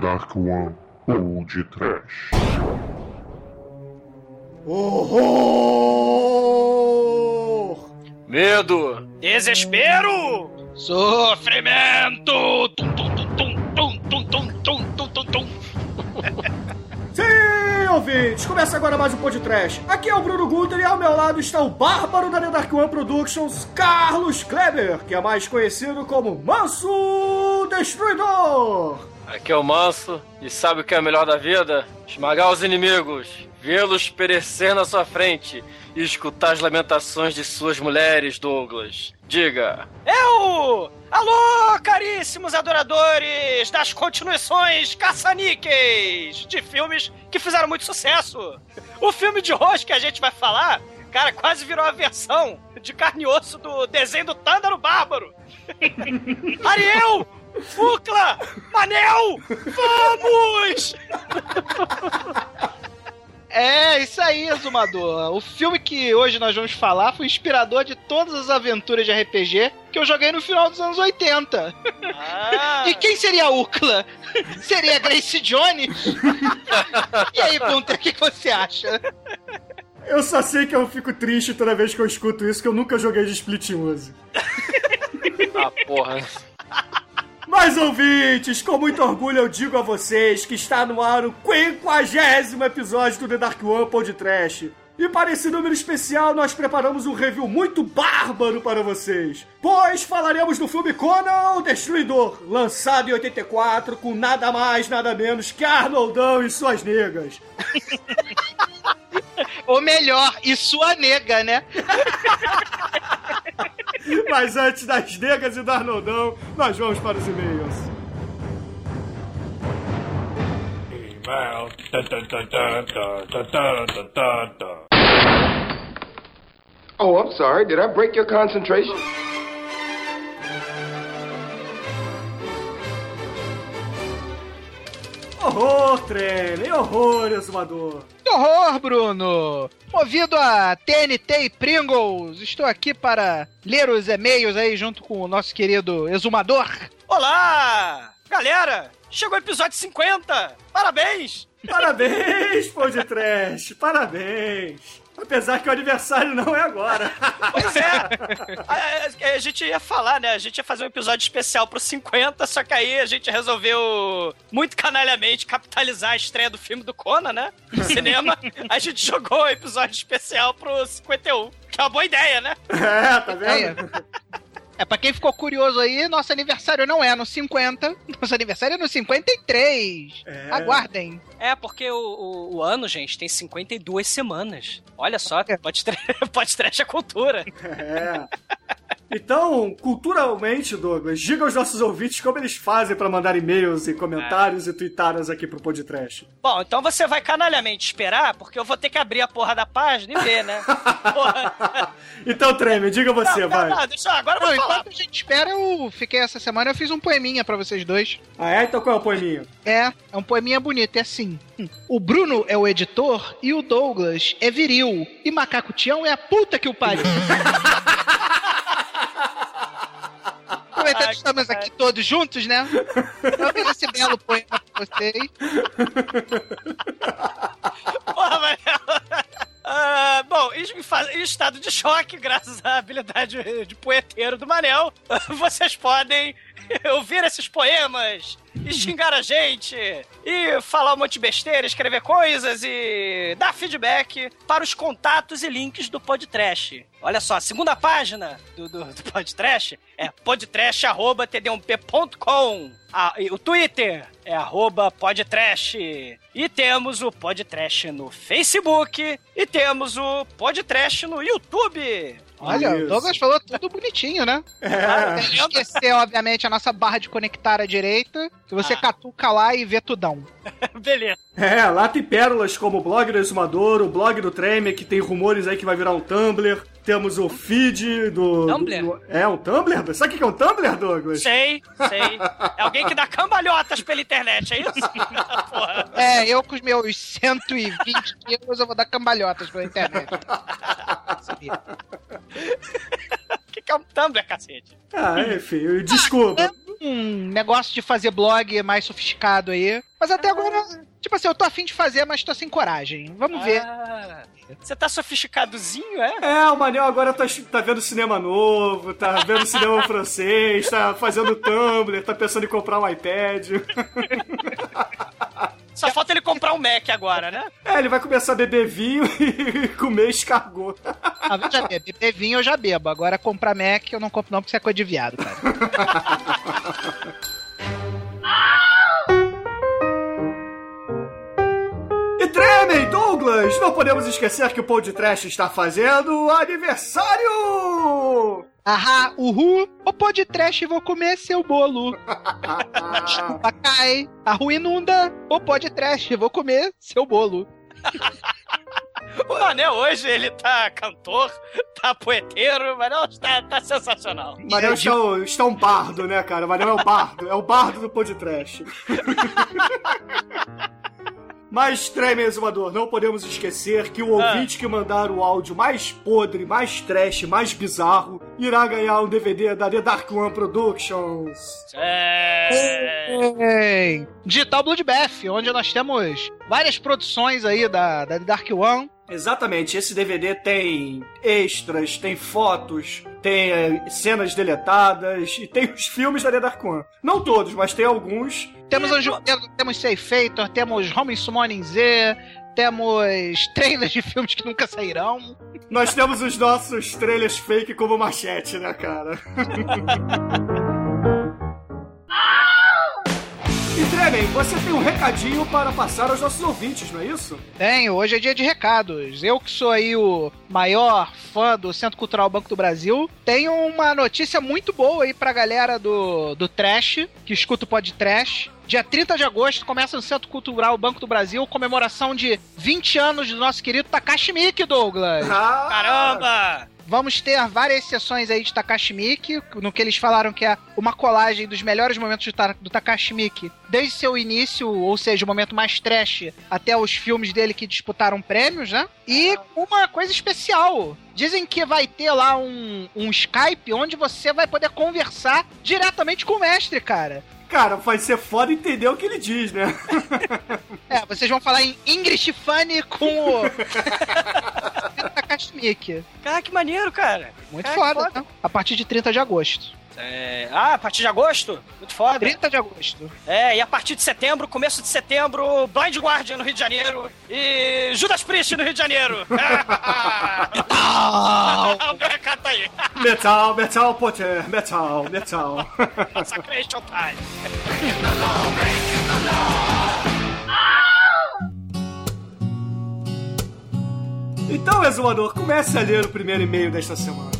Dark One ou de Trash. Horror! Medo! Desespero! Sofrimento! Tum, tum, tum, tum, tum, tum, tum, tum, tum, tum. Sim, ouvintes! Começa agora mais um podcast. Aqui é o Bruno Guter e ao meu lado está o bárbaro da The Dark One Productions, Carlos Kleber, que é mais conhecido como Manso Destruidor. Aqui é o Manso, e sabe o que é o melhor da vida? Esmagar os inimigos, vê-los perecer na sua frente e escutar as lamentações de suas mulheres, Douglas. Diga. Eu! Alô, caríssimos adoradores das continuações caça-níqueis de filmes que fizeram muito sucesso. O filme de hoje que a gente vai falar, cara, quase virou a versão de carne e osso do desenho do Tândaro Bárbaro. Ariel! Fucla! Manel! Vamos! É, isso aí, Exumador. O filme que hoje nós vamos falar foi inspirador de todas as aventuras de RPG que eu joguei no final dos anos 80. Ah. E quem seria a Ucla? Seria a Grace Jones? e aí, Bunter, o que, que você acha? Eu só sei que eu fico triste toda vez que eu escuto isso, que eu nunca joguei de Split Music. Ah, porra. Mas ouvintes, com muito orgulho eu digo a vocês que está no ar o 50 episódio do The Dark One Pod Trash. E para esse número especial, nós preparamos um review muito bárbaro para vocês. Pois falaremos do filme Conan o Destruidor, lançado em 84, com nada mais, nada menos que Arnoldão e suas negas. Ou melhor, e sua nega, né? Mas antes das negas e do Arnoldão, nós vamos para os e-mails. Oh, I'm sorry. Did I break your concentration? Horror, trem, horror, exumador. Que horror, Bruno! Movido a TNT e Pringles, estou aqui para ler os e-mails aí junto com o nosso querido exumador. Olá! Galera, chegou o episódio 50! Parabéns! Parabéns, pão de trash, parabéns. Apesar que o aniversário não é agora. Pois é! A, a- a gente ia falar, né? A gente ia fazer um episódio especial pro 50, só que aí a gente resolveu, muito canalhamente, capitalizar a estreia do filme do Conan, né? No cinema. a gente jogou o episódio especial pro 51. Que é uma boa ideia, né? É, tá vendo? É, pra quem ficou curioso aí, nosso aniversário não é no 50, nosso aniversário é no 53. É. Aguardem. É, porque o, o, o ano, gente, tem 52 semanas. Olha só, pode, tre pode cultura. É. Então, culturalmente, Douglas, diga aos nossos ouvintes como eles fazem pra mandar e-mails e comentários e tweetadas aqui pro podcast. Bom, então você vai canalhamente esperar, porque eu vou ter que abrir a porra da página e ver, né? Então, Treme, diga você, não, vai. não, não, deixa eu, agora eu Não, vou falar. enquanto a gente espera, eu fiquei essa semana, eu fiz um poeminha pra vocês dois. Ah, é? Então qual é o poeminho? É, é um poeminha bonito, é assim. O Bruno é o editor e o Douglas é viril. E Macaco Tião é a puta que o pariu. Que estamos aqui todos juntos, né? Eu fiz esse belo poema pra vocês. Porra, Manel. Ah, bom, em estado de choque, graças à habilidade de poeteiro do Manel, vocês podem ouvir esses poemas e xingar a gente e falar um monte de besteira, escrever coisas e dar feedback para os contatos e links do Podtrash. Olha só, a segunda página do, do, do Podtrash é podtrash.td1p.com. Ah, o Twitter é arroba podtrash. E temos o Podtrash no Facebook. E temos o Podtrash no YouTube. Olha, Isso. o Douglas falou tudo bonitinho, né? É. Sem esquecer, obviamente, a nossa barra de conectar à direita, que você Ah. catuca lá e vê tudão. Beleza. É, lá tem pérolas como o blog do Exumador, o blog do Treme, que tem rumores aí que vai virar um Tumblr. Temos o feed do. Tumblr? do- é, um Tumblr? Sabe o que é um Tumblr, Douglas? Sei, sei. É alguém que dá cambalhotas pela internet, é isso? Porra. É, eu com os meus 120 quilos, eu vou dar cambalhotas pela internet. O que, que é um Tumblr, cacete? Ah, enfim, desculpa. Um negócio de fazer blog mais sofisticado aí. Mas até agora, tipo assim, eu tô afim de fazer, mas tô sem coragem. Vamos ver. Ah, você tá sofisticadozinho, é? É, o Manel agora tá, tá vendo cinema novo, tá vendo cinema francês, tá fazendo Tumblr, tá pensando em comprar um iPad. Só falta ele comprar um Mac agora, né? É, ele vai começar a beber vinho e comer escargot. Ah, veja bem, beber vinho eu já bebo. Agora comprar Mac eu não compro não, porque isso é coisa de viado, cara. Tremem, Douglas! Não podemos esquecer que o Pão de Trash está fazendo aniversário! Ahá, uhul, o pó de trash vou comer seu bolo. Chupa cai, a rua inunda, o pó de trash vou comer seu bolo. O Manel hoje, ele tá cantor, tá poeteiro, mas não, tá, tá sensacional. Manel está, um- está um bardo, né, cara? Manel é o bardo, é o bardo do Trash. Mas, treme, exumador, não podemos esquecer que o ouvinte que mandar o áudio mais podre, mais trash, mais bizarro, irá ganhar um DVD da The Dark One Productions. É... Ei, Digital Bloodbath, onde nós temos várias produções aí da, da Dark One. Exatamente, esse DVD tem extras, tem fotos, tem eh, cenas deletadas e tem os filmes da Dark One. Não todos, mas tem alguns. Temos, Anjo, temos Seifator, temos Home Summoning Z, temos trailers de filmes que nunca sairão. Nós temos os nossos trailers fake como machete, né, cara? E Tremen, você tem um recadinho para passar aos nossos ouvintes, não é isso? Tenho, hoje é dia de recados. Eu que sou aí o maior fã do Centro Cultural Banco do Brasil, tenho uma notícia muito boa aí pra galera do, do Trash, que escuta o Pod Trash. Dia 30 de agosto começa no Centro Cultural Banco do Brasil, comemoração de 20 anos do nosso querido Takashi Miike, Douglas. Ah, Caramba! Vamos ter várias sessões aí de Takashi Miike, no que eles falaram que é uma colagem dos melhores momentos de Ta- do Takashi Miike, desde seu início, ou seja, o momento mais trash, até os filmes dele que disputaram prêmios, né? E uma coisa especial. Dizem que vai ter lá um, um Skype onde você vai poder conversar diretamente com o mestre, cara. Cara, vai ser foda entender o que ele diz, né? É, vocês vão falar em English Funny com o Takashi Miike. Cara, que maneiro, cara. Muito Cara, foda, foda. né? A partir de 30 de agosto. É... Ah, a partir de agosto? Muito foda. 30 de agosto. É, e a partir de setembro, começo de setembro, Blind Guardian no Rio de Janeiro e Judas Priest no Rio de Janeiro. o tá aí. Metal, metal, Potter, metal, metal. Sacration Time. Então, exumador, comece a ler o primeiro e-mail desta semana.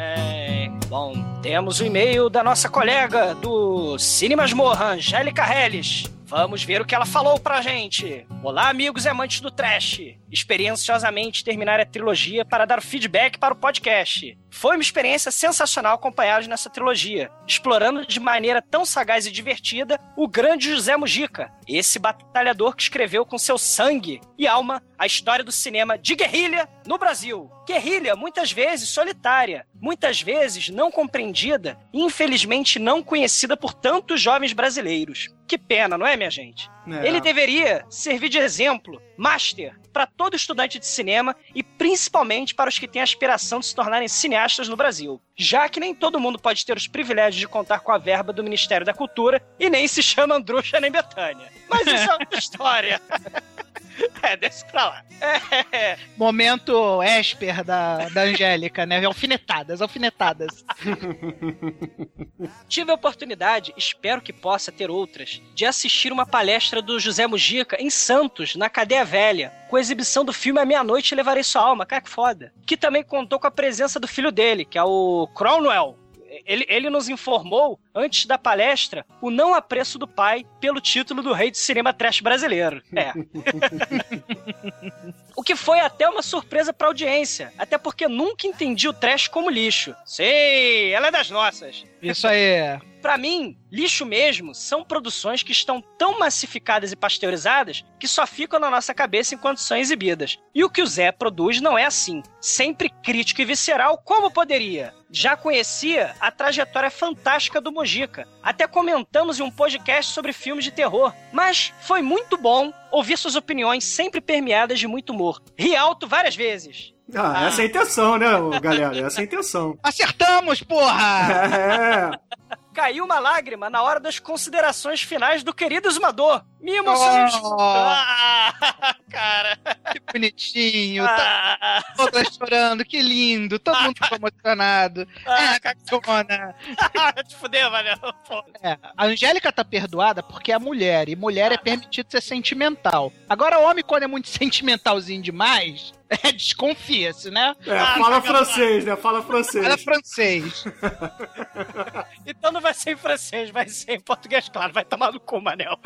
É, bom, temos o e-mail da nossa colega do Cine Masmorra, Angélica Helles. Vamos ver o que ela falou pra gente. Olá, amigos e amantes do trash. Experienciosamente terminar a trilogia para dar feedback para o podcast. Foi uma experiência sensacional acompanhá-los nessa trilogia, explorando de maneira tão sagaz e divertida o grande José Mujica, esse batalhador que escreveu com seu sangue e alma a história do cinema de guerrilha no Brasil. Guerrilha, muitas vezes solitária, muitas vezes não compreendida e infelizmente não conhecida por tantos jovens brasileiros. Que pena, não é, minha gente? É. Ele deveria servir de exemplo, master, para todo estudante de cinema e principalmente para os que têm a aspiração de se tornarem cineastas no Brasil. Já que nem todo mundo pode ter os privilégios de contar com a verba do Ministério da Cultura e nem se chama Andrucha nem Betânia. Mas isso é outra história. É, desce pra lá. É, Momento Esper da, da Angélica, né? Alfinetadas, alfinetadas. Tive a oportunidade, espero que possa ter outras, de assistir uma palestra do José Mujica em Santos, na Cadeia Velha, com a exibição do filme A Meia-Noite Levarei Sua Alma, cara que foda. Que também contou com a presença do filho dele, que é o Cromwell. Ele, ele nos informou, antes da palestra, o não apreço do pai pelo título do rei de cinema trash brasileiro. É. O que foi até uma surpresa pra audiência, até porque nunca entendi o trash como lixo. Sim, ela é das nossas. Isso aí. Pra mim, lixo mesmo são produções que estão tão massificadas e pasteurizadas que só ficam na nossa cabeça enquanto são exibidas. E o que o Zé produz não é assim. Sempre crítico e visceral, como poderia? Já conhecia a trajetória fantástica do Mojica. Até comentamos em um podcast sobre filmes de terror. Mas foi muito bom ouvir suas opiniões sempre permeadas de muito humor. Ri alto várias vezes. Ah, essa é a intenção, né, galera? Essa é a intenção. Acertamos, porra! É. Caiu uma lágrima na hora das considerações finais do querido exumador. Me emocionei. Oh. Ah, cara. Que bonitinho. Tá Ah, toda chorando, que lindo. Todo mundo ficou emocionado. ah, É, cagona. te fudeu, valeu. É, a Angélica tá perdoada porque é mulher, e mulher é permitido ser sentimental. Agora, homem, quando é muito sentimentalzinho demais, é, desconfia-se, né? É, fala francês, né? Fala francês. Fala francês. Então não vai ser em francês, vai ser em português, claro. Vai tomar no cu, Manel.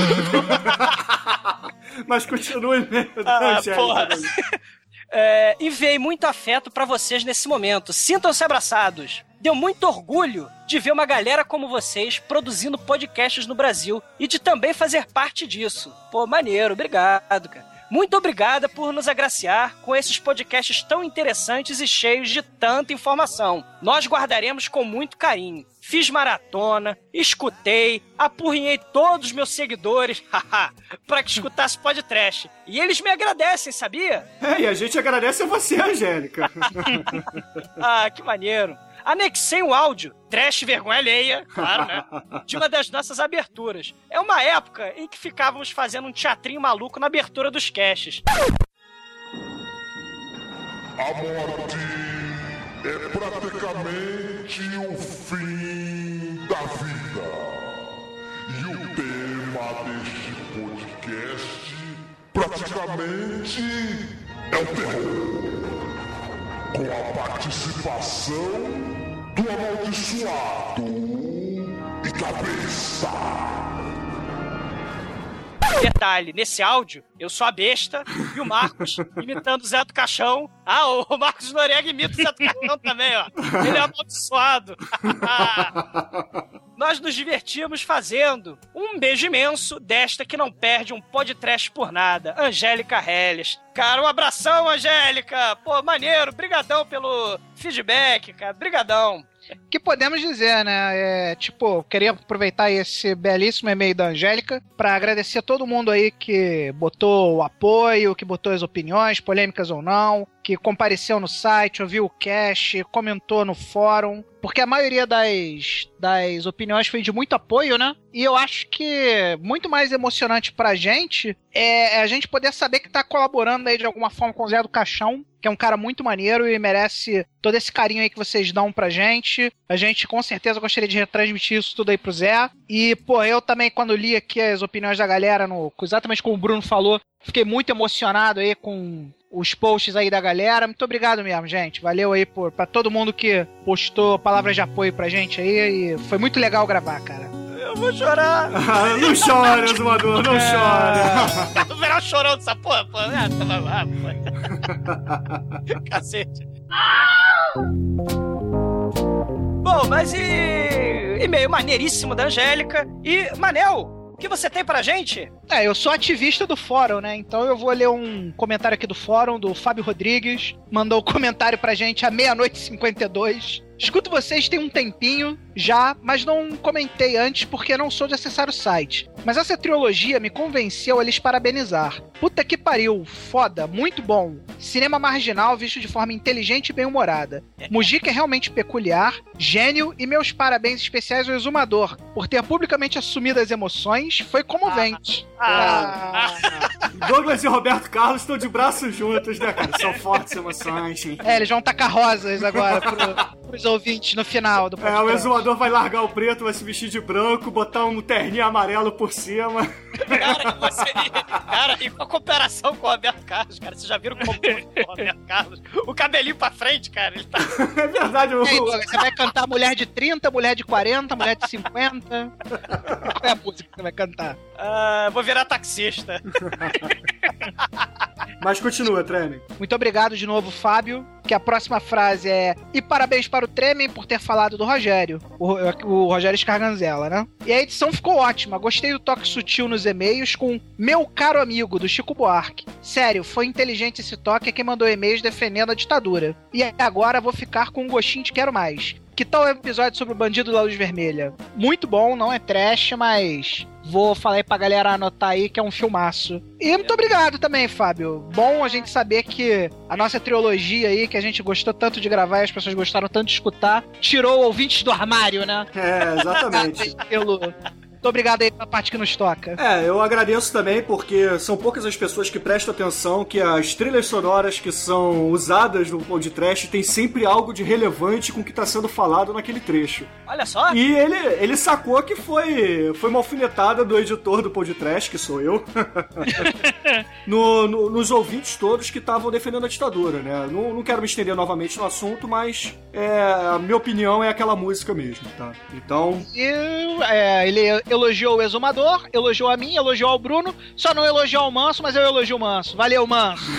Mas continue mesmo. Ah, Angélica. porra. É, enviei muito afeto pra vocês nesse momento. Sintam-se abraçados. Deu muito orgulho de ver uma galera como vocês produzindo podcasts no Brasil e de também fazer parte disso. Pô, maneiro, obrigado, cara. Muito obrigada por nos agraciar com esses podcasts tão interessantes e cheios de tanta informação. Nós guardaremos com muito carinho. Fiz maratona, escutei, apurrinhei todos os meus seguidores, haha, pra que escutasse podcast. E eles me agradecem, sabia? É, e a gente agradece a você, Angélica. Ah, que maneiro. Anexei um áudio, trash vergonha alheia, claro, né? De uma das nossas aberturas. É uma época em que ficávamos fazendo um teatrinho maluco na abertura dos caches. A morte é praticamente o fim da vida. E o tema deste podcast praticamente é o terror. Com a participação do amaldiçoado e cabeça. Detalhe, nesse áudio, eu sou a besta e o Marcos imitando o Zé do Caixão. Ah, o Marcos Noriega imita o Zé do Caixão também, ó. Ele é amaldiçoado. Nós nos divertimos fazendo um beijo imenso desta que não perde um podcast por nada, Angélica Helles. Cara, um abração, Angélica! Pô, maneiro, brigadão pelo feedback, cara, brigadão. Que podemos dizer, né? É, tipo, queria aproveitar esse belíssimo e-mail da Angélica para agradecer a todo mundo aí que botou o apoio, que botou as opiniões, polêmicas ou não, que compareceu no site, ouviu o cast, comentou no fórum. Porque a maioria das, das opiniões foi de muito apoio, né? E eu acho que muito mais emocionante pra gente é a gente poder saber que tá colaborando aí de alguma forma com o Zé do Caixão, que é um cara muito maneiro e merece todo esse carinho aí que vocês dão pra gente. A gente com certeza gostaria de retransmitir isso tudo aí pro Zé. E, pô, eu também, quando li aqui as opiniões da galera, no, exatamente como o Bruno falou, fiquei muito emocionado aí com os posts aí da galera. Muito obrigado mesmo, gente. Valeu aí por para todo mundo que postou palavras de apoio pra gente aí e foi muito legal gravar, cara. Eu vou chorar. Não chora, Exumador, não chora. Vou virar um chorão dessa porra, pô. Ah, tá lá, pô. Cacete. Bom, mas e... E-mail maneiríssimo da Angélica. E, Manel, o que você tem pra gente? É, eu sou ativista do fórum, né? Então eu vou ler um comentário aqui do fórum do Fábio Rodrigues. Mandou o comentário pra gente à meia-noite e 52. Escuto vocês tem um tempinho já, mas não comentei antes porque não sou de acessar o site. Mas essa trilogia me convenceu a lhes parabenizar. Puta que pariu, foda, muito bom. Cinema marginal visto de forma inteligente e bem-humorada. Mujica é realmente peculiar, gênio e meus parabéns especiais ao exumador por ter publicamente assumido as emoções, foi comovente. Ah, Douglas e Roberto Carlos estão de braços juntos, né, cara? São fortes emoções. hein? É, eles vão tacar rosas agora pro, pros ouvintes no final do É, o podcast. Exumador vai largar o preto, vai se vestir de branco, botar um terninho amarelo por cima. Cara, você. Cara, e com a cooperação com o Roberto Carlos, cara, vocês já viram como o Roberto Carlos? O cabelinho pra frente, cara, ele tá. É verdade, E aí, Douglas, você vai cantar mulher de 30, mulher de 40, mulher de 50? Qual é a música que você vai cantar? Ah, vou virar taxista. Mas continua, Treme. Muito obrigado de novo, Fábio. Que a próxima frase é: E parabéns para o Tremen por ter falado do Rogério. O, o Rogério Scarganzella, né? E a edição ficou ótima. Gostei do toque sutil nos e-mails com meu caro amigo do Chico Buarque. Sério, foi inteligente esse toque é quem mandou e-mails defendendo a ditadura. E agora vou ficar com um gostinho de quero mais. que tal o episódio sobre o Bandido da Luz Vermelha? Muito bom, não é trash, mas vou falar aí pra galera anotar aí que é um filmaço. E muito obrigado também, Fábio. Bom a gente saber que a nossa trilogia aí, que a gente gostou tanto de gravar e as pessoas gostaram tanto de escutar, tirou ouvintes do armário, né? É, exatamente. Pelo... Muito obrigado aí pela parte que nos toca. É, eu agradeço também porque são poucas as pessoas que prestam atenção que as trilhas sonoras que são usadas no podcast tem sempre algo de relevante com o que está sendo falado naquele trecho. Olha só. E ele, ele sacou que foi, foi uma alfinetada do editor do podcast, que sou eu, no, no- nos ouvintes todos que estavam defendendo a ditadura, né? Não, não quero me estender novamente no assunto, mas é, a minha opinião é aquela música mesmo, tá? Então, E é, ele elogiou o exumador, elogiou a mim, elogiou ao Bruno, só não elogiou o Manso, mas eu elogio o Manso. Valeu, Manso.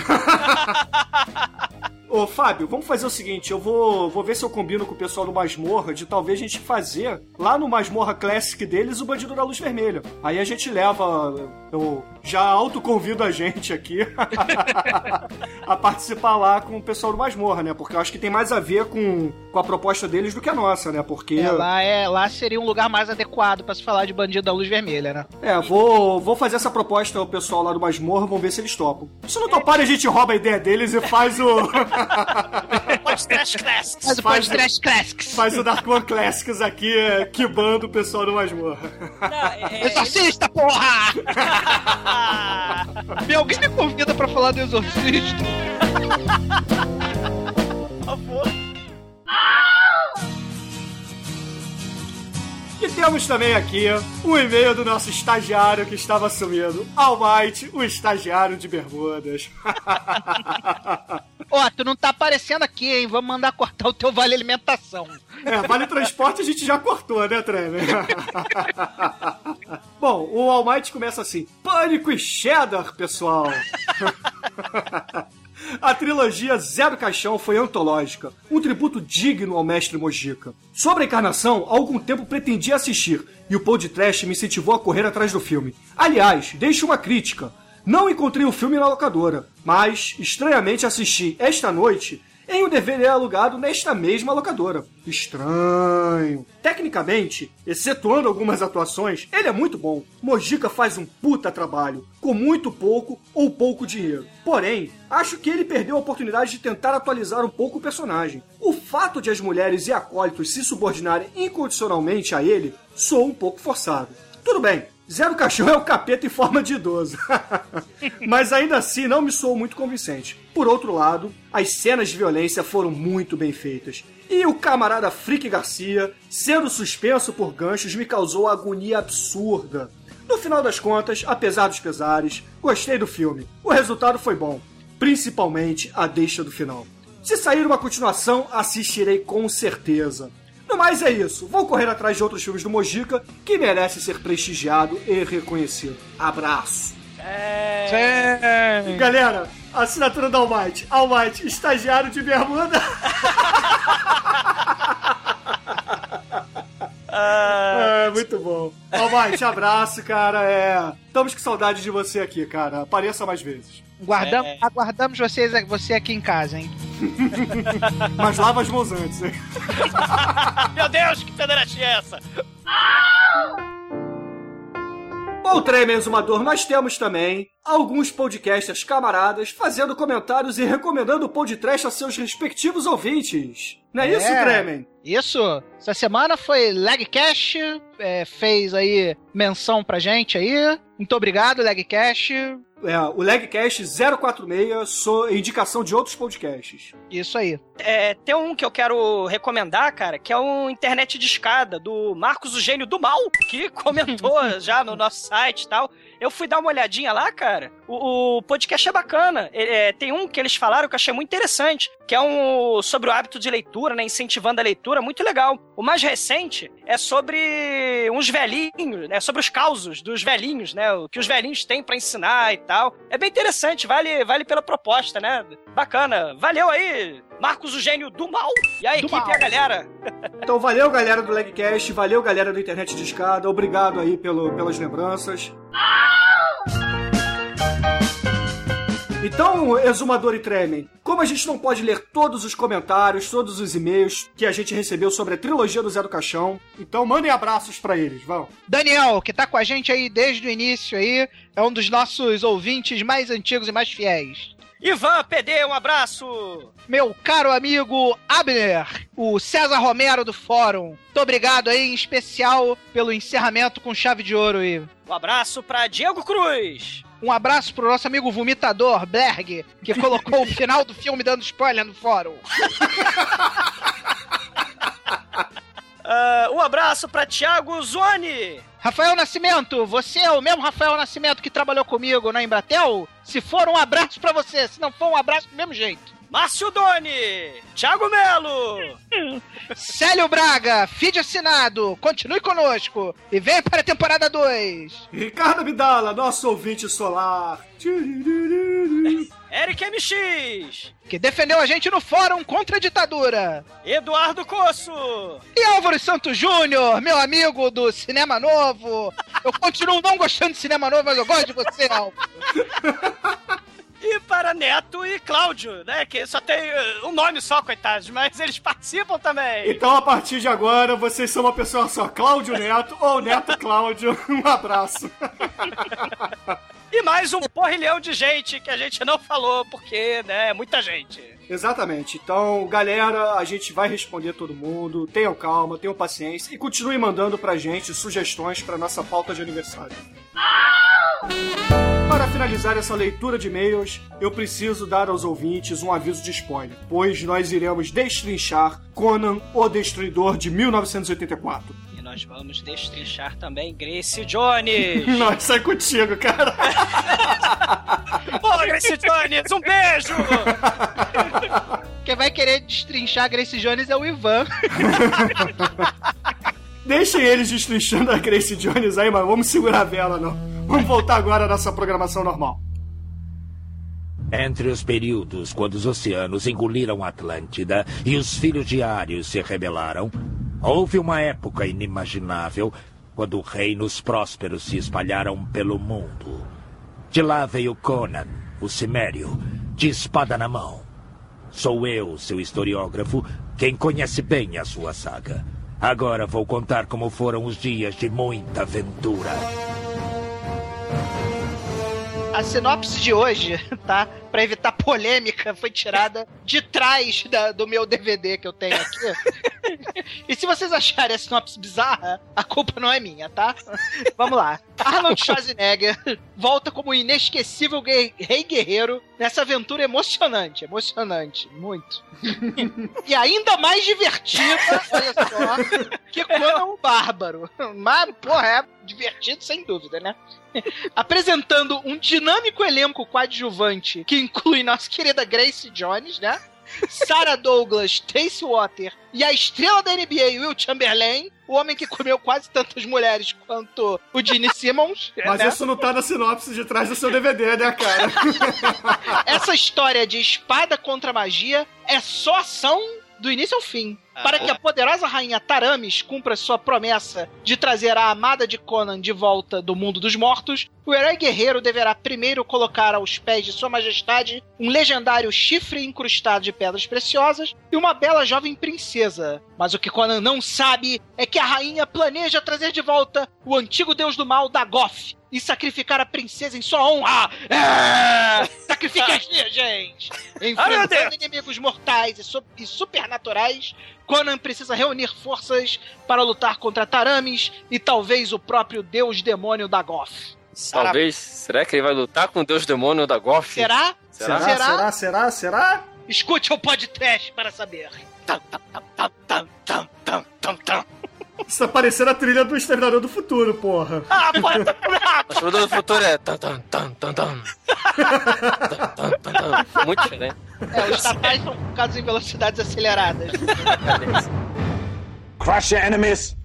Ô, Fábio, vamos fazer o seguinte: eu vou, vou ver se eu combino com o pessoal do Masmorra de talvez a gente fazer lá no Masmorra Classic deles o Bandido da Luz Vermelha. Aí a gente leva. Eu já autoconvido a gente aqui a participar lá com o pessoal do Masmorra, né? Porque eu acho que tem mais a ver com, com a proposta deles do que a nossa, né? Porque. É, lá, é, lá seria um lugar mais adequado pra se falar de Bandido da Luz Vermelha, né? É, vou, vou fazer essa proposta ao pessoal lá do Masmorra, vamos ver se eles topam. Se não toparem, a gente rouba a ideia deles e faz o. Pode Trash Classics. Mas o Faz- Podcast Classics. faz o Dark One Classics aqui, é, quibando o pessoal do Masmorra. Não, é- Exorcista, porra! Me alguém me convida pra falar do Exorcista? por favor. E temos também aqui um e-mail do nosso estagiário que estava sumido, Almighty, o estagiário de bermudas. Ó, tu não tá aparecendo aqui, hein? Vamos mandar cortar o teu vale alimentação. É, vale transporte a gente já cortou, né, Trevor? Bom, o Almighty começa assim: Pânico e Cheddar, pessoal! A trilogia Zero Caixão foi antológica, um tributo digno ao mestre Mojica. Sobre a encarnação, há algum tempo pretendi assistir, e o podcast me incentivou a correr atrás do filme. Aliás, deixo uma crítica. Não encontrei o filme na locadora, mas, estranhamente, assisti esta noite em um DVD alugado nesta mesma locadora. Estranho. Tecnicamente, excetuando algumas atuações, ele é muito bom. Mojica faz um puta trabalho, com muito pouco ou pouco dinheiro. Porém, acho que ele perdeu a oportunidade de tentar atualizar um pouco o personagem. O fato de as mulheres e acólitos se subordinarem incondicionalmente a ele soa um pouco forçado. Tudo bem, Zero Caixão é o capeta em forma de idoso. Mas ainda assim não me soou muito convincente. Por outro lado, as cenas de violência foram muito bem feitas. E o camarada Frick Garcia, sendo suspenso por ganchos, me causou agonia absurda. No final das contas, apesar dos pesares, gostei do filme. O resultado foi bom, principalmente a deixa do final. Se sair uma continuação, assistirei com certeza. No mais é isso. Vou correr atrás de outros filmes do Mojica que merecem ser prestigiado e reconhecido. Abraço. Sim. Galera, assinatura da Almighty. Almighty, estagiário de bermuda. É, muito bom. Almighty, abraço, cara. É, estamos com saudade de você aqui, cara. Apareça mais vezes. Guardam- É. Aguardamos vocês, você aqui em casa, hein? Mas lava as mãos antes, hein? Meu Deus, que pederastia é essa? Bom, Tremer Exumador, nós temos também alguns podcasters camaradas fazendo comentários e recomendando o podcast a seus respectivos ouvintes. Não é, isso, É. Tremen? Isso. Essa semana foi Legcash, é, fez aí menção pra gente aí. Muito obrigado, Legcash. É, o Legcast 046, sou indicação de outros podcasts. Isso aí. É, tem um que eu quero recomendar, cara, que é o Internet de Escada, do Marcos, o Gênio do Mal, que comentou já no nosso site e tal. Eu fui dar uma olhadinha lá, cara. O, o podcast é bacana. É, tem um que eles falaram que eu achei muito interessante, que é um sobre o hábito de leitura, né? Incentivando a leitura, muito legal. O mais recente é sobre uns velhinhos, né? Sobre os causos dos velhinhos, né? O que os velhinhos têm pra ensinar e tal. É bem interessante, vale, vale pela proposta, né? Bacana. Valeu aí, Marcos, o gênio do mal. E a Do equipe mal. e a galera. Então valeu, galera do Legcast, valeu, galera do Internet de Escada, obrigado aí pelo, pelas lembranças. Então, Exumador e Tremen, como a gente não pode ler todos os comentários, todos os e-mails que a gente recebeu sobre a trilogia do Zé do Caixão, então mandem abraços pra eles, vão. Daniel, que tá com a gente aí desde o início aí, é um dos nossos ouvintes mais antigos e mais fiéis. Ivan PD, um abraço! Meu caro amigo Abner, o César Romero do Fórum. Muito obrigado aí, em especial, pelo encerramento com chave de ouro aí. Um abraço pra Diego Cruz! Um abraço pro nosso amigo vomitador, Berg, que colocou o final do filme dando spoiler no fórum. Ah, um abraço pra Thiago Zoni! Rafael Nascimento, você é o mesmo Rafael Nascimento que trabalhou comigo na Embratel? Se for, um abraço pra você. Se não for, um abraço do mesmo jeito. Márcio Doni! Thiago Melo! Célio Braga, feed assinado, continue conosco e venha para a temporada 2. Ricardo Abdala, nosso ouvinte solar. Eric MX! Que defendeu a gente no fórum contra a ditadura. Eduardo Coço! E Álvaro Santos Júnior, meu amigo do Cinema Novo. Eu continuo não gostando de Cinema Novo, mas eu gosto de você, Álvaro. E para Neto e Cláudio, né? Que só tem uh, um nome só, coitados, mas eles participam também. Então, a partir de agora, vocês são uma pessoa só, Cláudio Neto ou Neto Cláudio. Um abraço. E mais um porrilhão de gente que a gente não falou, porque, né, é muita gente. Exatamente. Então, galera, a gente vai responder todo mundo. Tenham calma, tenham paciência e continue mandando pra gente sugestões pra nossa pauta de aniversário. Para finalizar essa leitura de e-mails, eu preciso dar aos ouvintes um aviso de spoiler, pois nós iremos destrinchar Conan, o Destruidor de 1984. Nós vamos destrinchar também Grace Jones. Nossa, é contigo, cara. Ô, Grace Jones, um beijo! Quem vai querer destrinchar Grace Jones é o Ivan. Deixem eles destrinchando a Grace Jones aí, mas vamos segurar a vela, não. Vamos voltar agora à nossa programação normal. Entre os períodos quando os oceanos engoliram a Atlântida e os filhos de Arios se rebelaram, houve uma época inimaginável quando reinos prósperos se espalharam pelo mundo. De lá veio Conan, o Cimério, de espada na mão. Sou eu, seu historiógrafo, quem conhece bem a sua saga. Agora vou contar como foram os dias de muita aventura. A sinopse de hoje, tá? Pra evitar polêmica, foi tirada de trás da- do meu DVD que eu tenho aqui. e se vocês acharem a sinopse bizarra, a culpa não é minha, tá? Vamos lá. Arnold Schwarzenegger volta como inesquecível rei guerreiro nessa aventura emocionante. Emocionante, muito. e ainda mais divertida, olha só, que Conan o Bárbaro. Mas, porra, é divertido sem dúvida, né? apresentando um dinâmico elenco coadjuvante que inclui nossa querida Grace Jones, né? Sarah Douglas, Tracy Water e a estrela da NBA, Will Chamberlain, o homem que comeu quase tantas mulheres quanto o Gene Simmons. Mas né? isso não tá na sinopse de trás do seu DVD, né, cara? Essa história de espada contra magia é só ação do início ao fim. Para que a poderosa rainha Taramis cumpra sua promessa de trazer a amada de Conan de volta do mundo dos mortos, o herói guerreiro deverá primeiro colocar aos pés de sua majestade um legendário chifre incrustado de pedras preciosas e uma bela jovem princesa. Mas o que Conan não sabe é que a rainha planeja trazer de volta o antigo deus do mal, Dagoth, e sacrificar a princesa em sua honra. É! Sacrifique aqui, gente! Enfrentando inimigos mortais e, e supernaturais, Conan precisa reunir forças para lutar contra Taramis e talvez o próprio deus demônio Dagoth. Talvez. Será que ele vai lutar com o deus demônio da? Será? Será? Será? Será? Será? Será? Escute o podcast para saber. Tam, tam, tam, tam, tam, tam, tam, tam. Isso tá parecendo a trilha do Exterminador do Futuro, porra. Ah, pode... Mas o do futuro é. Tan, tan, tan, tan, tan. Tan, tan, tan, tan. Muito diferente. É, os tatais são focados em velocidades aceleradas. Crush your enemies,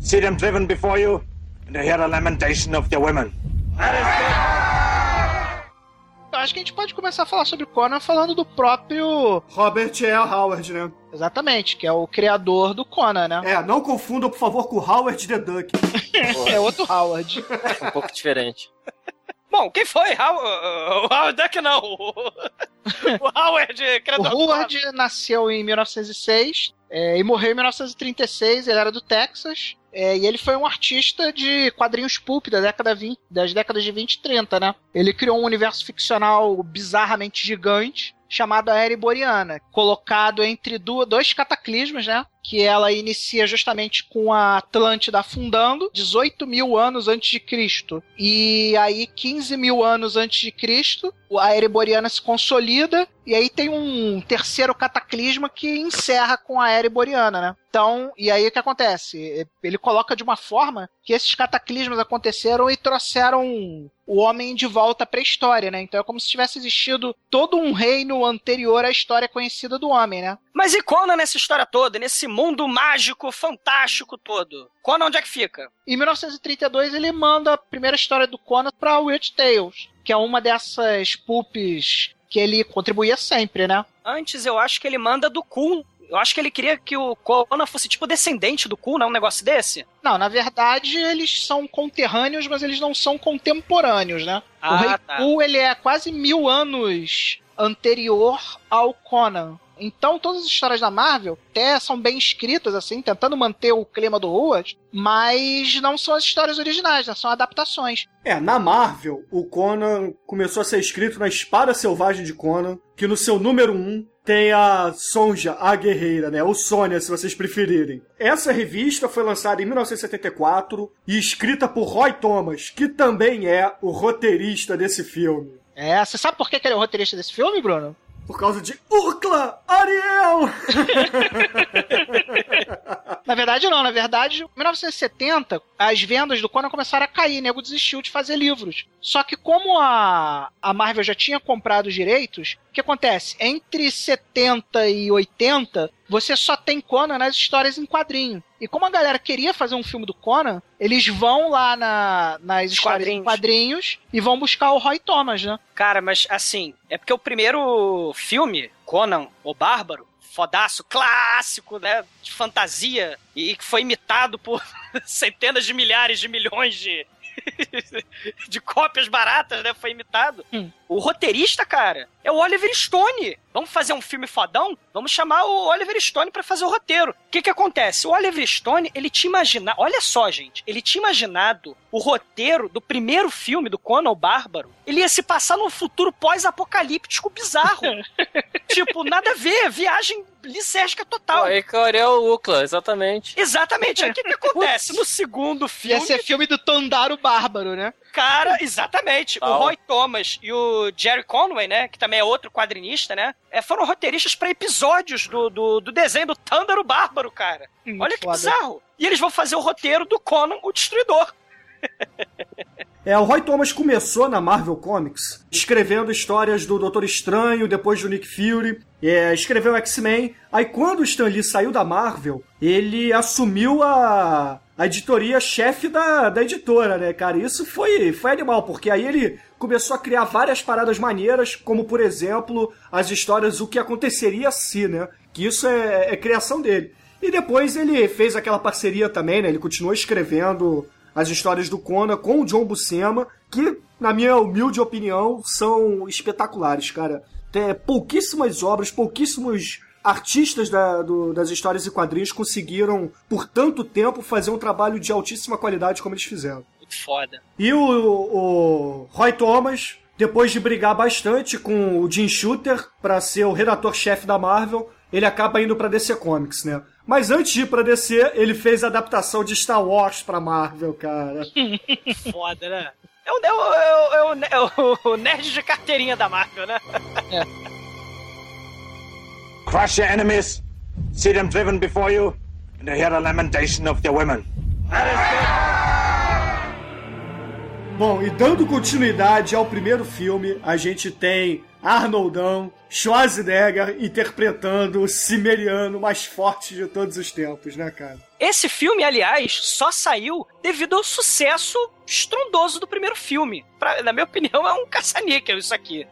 see them driven before you, and hear the lamentation of their women. Eu acho que a gente pode começar a falar sobre Conan falando do próprio. Robert L. Howard, né? Exatamente, que é o criador do Conan, né? É, não confundam, por favor, com Howard the Duck. É, outro Howard. Um pouco diferente. Bom, quem foi? How- o Howard Duck não. O Howard, O criador do Howard nasceu em 1906 é, e morreu em 1936. Ele era do Texas. É, e ele foi um artista de quadrinhos pulp da década 20, das décadas de 20 e 30, né? Ele criou um universo ficcional bizarramente gigante chamado a Era Boreana, colocado entre du- dois cataclismos, né? Que ela inicia justamente com a Atlântida afundando, 18 mil anos antes de Cristo. E aí, 15 mil anos antes de Cristo, a Era Boreana se consolida, e aí tem um terceiro cataclisma que encerra com a Era Boreana, né? Então, e aí o que acontece? Ele coloca de uma forma que esses cataclismos aconteceram e trouxeram o homem de volta para a história, né? Então é como se tivesse existido todo um reino anterior à história conhecida do homem, né? Mas e Conan nessa história toda, nesse mundo mágico, fantástico todo? Conan onde é que fica? Em 1932 ele manda a primeira história do Conan para Weird Tales, que é uma dessas pulps que ele contribuía sempre, né? Antes eu acho que ele manda do Kun. Eu acho que ele queria que o Conan fosse tipo descendente do Kun, não? Um negócio desse. Não, na verdade eles são conterrâneos, mas eles não são contemporâneos, né? o Ah, Rei tá. Ku, ele é quase mil anos anterior ao Conan. Então, todas as histórias da Marvel até são bem escritas, assim, tentando manter o clima do Howard, mas não são as histórias originais, né? São adaptações. É, na Marvel, o Conan começou a ser escrito na Espada Selvagem de Conan, que no seu número 1 tem a Sonja, a guerreira, né? Ou Sônia, se vocês preferirem. Essa revista foi lançada em 1974 e escrita por Roy Thomas, que também é o roteirista desse filme. É, você sabe por que ele é o roteirista desse filme, Bruno? Por causa de Urkla Ariel! Na verdade, não. Na verdade, em 1970, as vendas do Conan começaram a cair, nego desistiu de fazer livros. Só que como a, a Marvel já tinha comprado os direitos, o que acontece? Entre 70 e 80, você só tem Conan nas histórias em quadrinho. E como a galera queria fazer um filme do Conan, eles vão lá na, nas histórias em quadrinhos. quadrinhos e vão buscar o Roy Thomas, né? Cara, mas assim, é porque o primeiro filme, Conan, o Bárbaro, fodaço, clássico, né, de fantasia, e que foi imitado por centenas de milhares de milhões de, de cópias baratas, né, foi imitado. Hum. O roteirista, cara, é o Oliver Stone. Vamos fazer um filme fodão? Vamos chamar o Oliver Stone pra fazer o roteiro. O que que acontece? O Oliver Stone, ele tinha imaginado... Olha só, gente. Ele tinha imaginado o roteiro do primeiro filme do Conan o Bárbaro. Ele ia se passar num futuro pós-apocalíptico bizarro. tipo, nada a ver. Viagem lisérgica total. Aí que é o Ucla, exatamente. Exatamente. Aí o que, que acontece? No segundo Ia filme, ser filme do Tondaro Bárbaro, né? Cara, exatamente. O. Roy Thomas e o Jerry Conway, né? Que também é outro quadrinista, né? é, foram roteiristas pra episódios do, do, do desenho do Tândaro Bárbaro, cara. Hum, Olha que foda. bizarro. E eles vão fazer o roteiro do Conan o Destruidor. É, o Roy Thomas começou na Marvel Comics escrevendo histórias do Doutor Estranho, depois do Nick Fury, é, escreveu X-Men. Aí quando o Stan Lee saiu da Marvel, ele assumiu a, a editoria-chefe da, da editora, né, cara? Isso foi, foi animal, porque aí ele começou a criar várias paradas maneiras, como por exemplo as histórias O que aconteceria se, né? Que isso é, é criação dele. E depois ele fez aquela parceria também, né? Ele continuou escrevendo as histórias do Conan com o John Buscema, que, na minha humilde opinião, são espetaculares, cara. Tem pouquíssimas obras, pouquíssimos artistas da- do- das histórias e quadrinhos conseguiram, por tanto tempo, fazer um trabalho de altíssima qualidade como eles fizeram. Muito foda. E o, o Roy Thomas, depois de brigar bastante com o Jim Shooter para ser o redator-chefe da Marvel, ele acaba indo pra DC Comics, né? Mas antes de ir pra DC, ele fez a adaptação de Star Wars pra Marvel, cara. Foda, né? É o, é, o, é, o, é, o, é o nerd de carteirinha da Marvel, né? Crush your enemies, see them driven before you, and hear the lamentation of their women. Bom, e dando continuidade ao primeiro filme, a gente tem Arnoldão, Schwarzenegger interpretando o Cimeriano mais forte de todos os tempos, né, cara? Esse filme, aliás, só saiu devido ao sucesso estrondoso do primeiro filme. Pra- na minha opinião, é um caça-níquel isso aqui.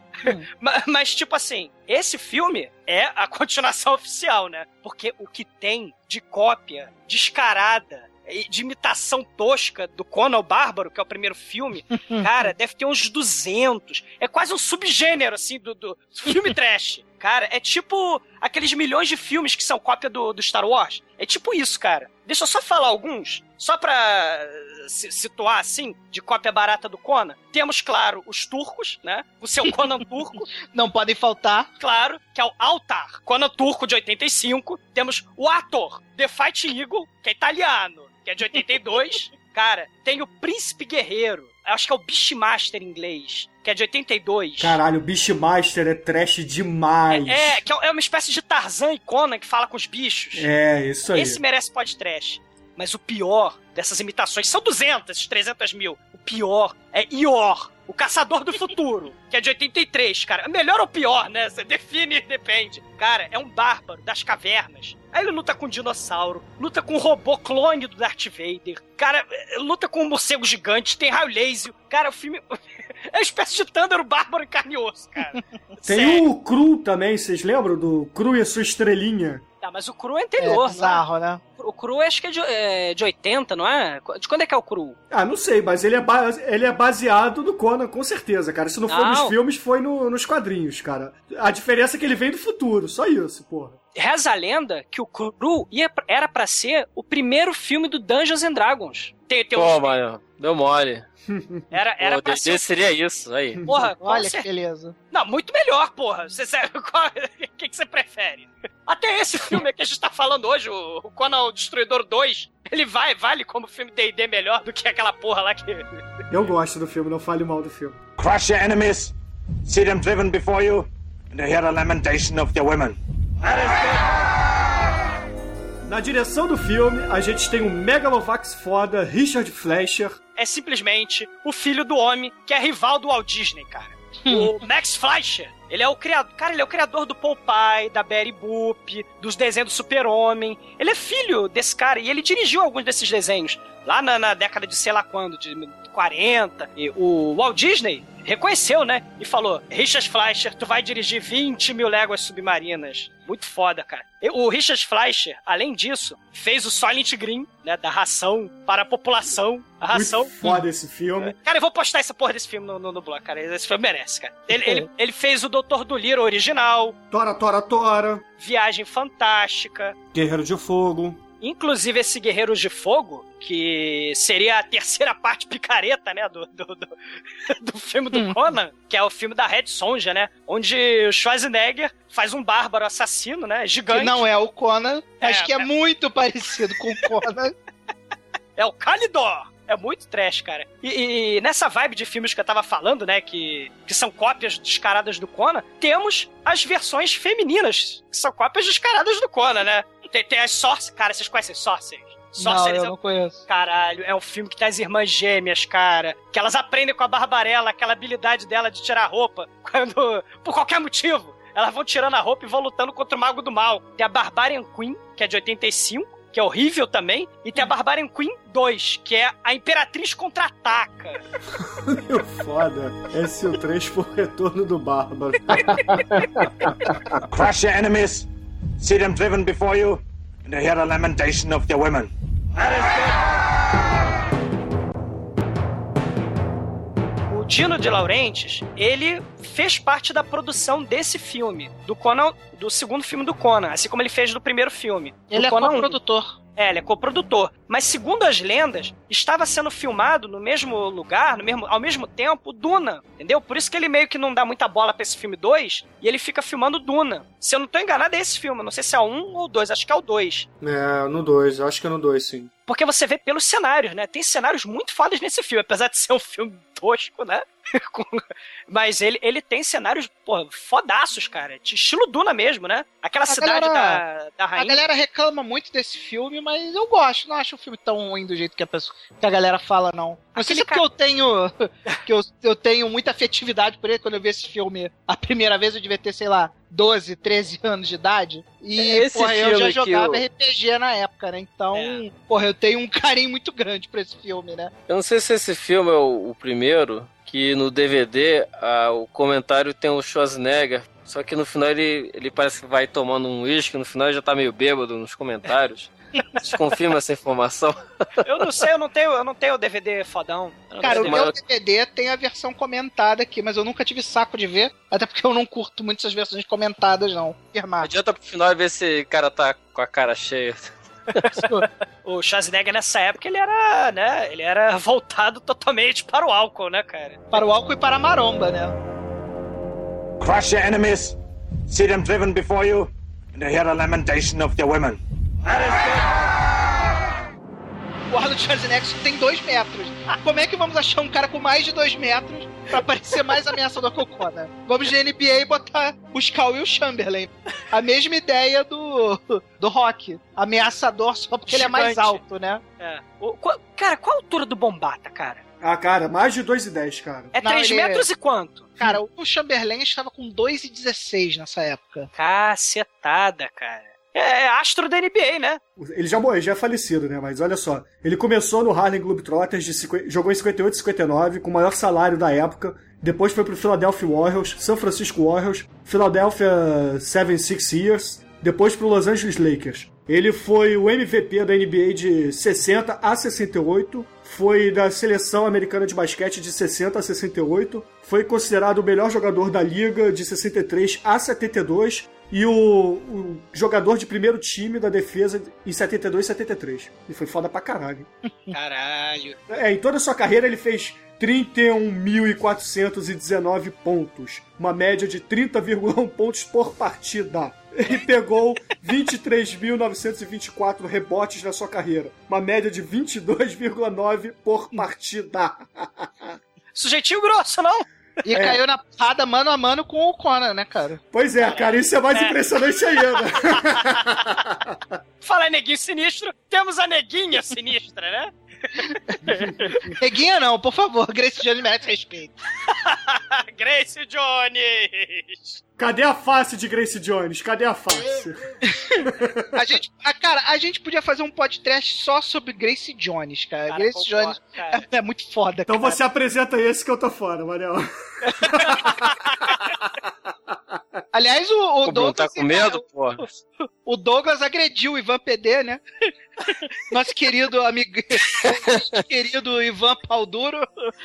Ma- Mas, tipo assim, esse filme é a continuação oficial, né? Porque o que tem de cópia descarada de imitação tosca do Conan o Bárbaro, que é o primeiro filme, cara, deve ter uns 200. É quase um subgênero, assim, do, do filme trash. Cara, é tipo aqueles milhões de filmes que são cópia do, do Star Wars. É tipo isso, cara. Deixa eu só falar alguns, só pra se- situar, assim, de cópia barata do Conan. Temos, claro, os turcos, né? O seu Conan turco. Não podem faltar. Claro, que é o Altar, Conan turco de 85. Temos o Ator, The Fight Eagle, que é italiano, que é de 82. Cara, tem o Príncipe Guerreiro, acho que é o Beastmaster em inglês, que é de 82. Caralho, o Beastmaster é trash demais. É, que é uma espécie de Tarzan e Conan que fala com os bichos. É, isso aí. Esse merece podcast. Mas o pior dessas imitações são 200, 300 mil. O pior é Ior, o Caçador do Futuro, que é de 83, cara. Melhor ou pior, né? Você define, depende. Cara, é um bárbaro das cavernas. Aí ele luta com um dinossauro, luta com um robô clone do Darth Vader. Cara, eh, luta com um morcego gigante, tem raio laser. Cara, o filme. É uma espécie de Thunder, o bárbaro em carne e osso, cara. Tem Sério. o Cru também, vocês lembram do Cru e a sua estrelinha? Tá, mas o Cru é É anterior, bizarro, né? O Cru acho que é de, é de 80, não é? De quando é que é o Cru? Ah, não sei, mas ele é, ba- ele é baseado no Conan, com certeza, cara. Se não for Não. nos filmes, foi no- nos quadrinhos, cara. A diferença é que ele vem do futuro, só isso, porra. Reza a lenda que o Cru ia, era pra ser o primeiro filme do Dungeons and Dragons. Tem, tem Pô, uns- mano, deu mole. era, era Pô, pra ser. seria isso, aí. Porra, Olha que beleza. Não, muito melhor, porra. Você sabe qual- O que, que você prefere? Até esse filme que a gente tá falando hoje, o o Conan o Destruidor 2, ele vai, vale como filme D&D melhor do que aquela porra lá que... Eu gosto do filme, não fale mal do filme. Crush your enemies, see them driven before you, and hear the lamentation of their women. Na direção do filme, a gente tem um Megalovax foda, Richard Fleischer. É simplesmente o filho do homem que é rival do Walt Disney, cara. O Max Fleischer, ele é o criador. Cara, ele é o criador do Popeye, da Betty Boop, dos desenhos do Super-Homem. Ele é filho desse cara e ele dirigiu alguns desses desenhos lá na, na década de sei lá quando, de 40. E o Walt Disney reconheceu, né? E falou: Richard Fleischer, tu vai dirigir 20 mil léguas submarinas. Muito foda, cara. E O Richard Fleischer, além disso, fez o Silent Green, né? Da ração para a população. A ração. Muito foda esse filme. Cara, eu vou postar essa porra desse filme no, no, no blog, cara. Esse filme merece, cara. Ele, ele, ele fez o Doutor do Liro original, Tora, Tora, Tora, Viagem Fantástica. Guerreiro de Fogo. Inclusive esse Guerreiros de Fogo, que seria a terceira parte picareta, né, do, do, do, do filme do Conan, que é o filme da Red Sonja, né, onde o Schwarzenegger faz um bárbaro assassino, né, gigante. Que não é o Conan, mas É, que é é. muito parecido com o Conan. É o Calidor. É muito trash, cara. E, e nessa vibe de filmes que eu tava falando, né, que, que são cópias descaradas do Conan, temos as versões femininas, que são cópias descaradas do Conan, né? Tem, tem as Sorcerers. Cara, vocês conhecem Sorcerers? não, Sorcerers eu é não conheço. Caralho, é um filme que tem as irmãs gêmeas, cara. Que elas aprendem com a Barbarella aquela habilidade dela de tirar a roupa quando. por qualquer motivo. Elas vão tirando a roupa e vão lutando contra o Mago do Mal. Tem a Barbarian Queen, que é de 85, que é horrível também. E tem a Barbarian Queen 2, que é a Imperatriz Contra-Ataca. Meu foda. Esse é o 3 por retorno do Bárbaro. Crush your enemies, see them driven before you, and hear the lamentation of their women. O Dino de Laurentiis, ele fez parte da produção desse filme, do Conan, do segundo filme do Conan, assim como ele fez do primeiro filme. do Ele é Conan 1. co-produtor. É, ele é coprodutor. Mas segundo as lendas, estava sendo filmado no mesmo lugar, no mesmo, ao mesmo tempo, Duna. Entendeu? Por isso que ele meio que não dá muita bola pra esse filme 2 e ele fica filmando Duna. Se eu não tô enganado, é esse filme. Não sei se é o 1 ou o 2, acho que é o 2. É, no 2, acho que é no 2, sim. Porque você vê pelos cenários, né? Tem cenários muito fodas nesse filme, apesar de ser um filme tosco, né? Mas ele, ele tem cenários, pô, fodaços, cara. Estilo Duna mesmo, né? Aquela A cidade galera- da, da A rainha. galera reclama muito desse filme, mas eu gosto. Não acho o filme tão ruim do jeito que a, pessoa, que a galera fala, não. Não sei Aquele se é porque eu tenho, que eu, eu tenho muita afetividade por ele. Quando eu vi esse filme a primeira vez, eu devia ter, sei lá, 12, 13 anos de idade. E, Esse porra, eu já jogava o- RPG na época, né? Então, É. porra, eu tenho um carinho muito grande por esse filme, né? Eu não sei se esse filme é o, o primeiro, que no DVD ah, o comentário tem o Schwarzenegger, só que no final ele, ele parece que vai tomando um uísque, no final ele já tá meio bêbado nos comentários. Desconfirma essa informação. Eu não sei, eu não tenho, eu não tenho o DVD fodão. Cara, o meu DVD tem a versão comentada aqui, mas eu nunca tive saco de ver, até porque eu não curto muito essas versões comentadas, não. Firmar. Adianta pro final ver se o cara tá com a cara cheia. O Schwarzenegger nessa época ele era, né? Ele era voltado totalmente para o álcool, né, cara? Para o álcool e para a maromba, né? Crush your enemies, see them driven before you, and hear the lamentation of their women. O Arnold Schwarzenegger só tem dois metros. Como é que vamos achar um cara com mais de dois metros pra parecer mais ameaçador que o Conan? Vamos de NBA e botar o Skull e o Chamberlain. A mesma ideia do, do Rock. Ameaçador só porque ele é mais Gigante. alto, né? É. O- qual- cara, qual a altura do Bombata, cara? Ah, cara, mais de 2,10, cara. É Não, 3 ele- metros e quanto? Cara, o Chamberlain estava com 2,16 nessa época. Cacetada, cara. É, é astro da NBA, né? Ele já morreu, já é falecido, né? Mas olha só. Ele começou no Harlem Globetrotters, de cinqu- jogou em 58 e 59, com o maior salário da época. Depois foi pro Philadelphia Warriors, San Francisco Warriors, Philadelphia 76 Years, depois pro Los Angeles Lakers. Ele foi o MVP da NBA de 60 a 68, foi da seleção americana de basquete de 60 a 68, foi considerado o melhor jogador da liga de 63 a 72 e o, o jogador de primeiro time da defesa em 72 e 73. Ele foi foda pra caralho. Caralho. É, em toda a sua carreira ele fez 31.419 pontos, uma média de 30,1 pontos por partida. Ele pegou 23.924 rebotes na sua carreira, uma média de 22,9 por partida. Sujeitinho grosso, não? E caiu na porrada mano a mano com o Conan, né, cara? Pois é, cara, isso é mais impressionante ainda. Fala em neguinho sinistro, temos a neguinha sinistra, né? Neguinha não, por favor. Grace Jones merece respeito. Grace Jones! Cadê a face de Grace Jones? Cadê a face? A gente, a, cara, a gente podia fazer um podcast só sobre Grace Jones, cara. Cara, Grace concordo, Jones cara. é, é muito foda, Então cara. você apresenta esse que eu tô fora, Manel. Aliás, o, o O Bruno Douglas. tá com medo, porra? O Douglas agrediu o Ivan PD, né? Nosso querido amigo. querido Ivan Palduro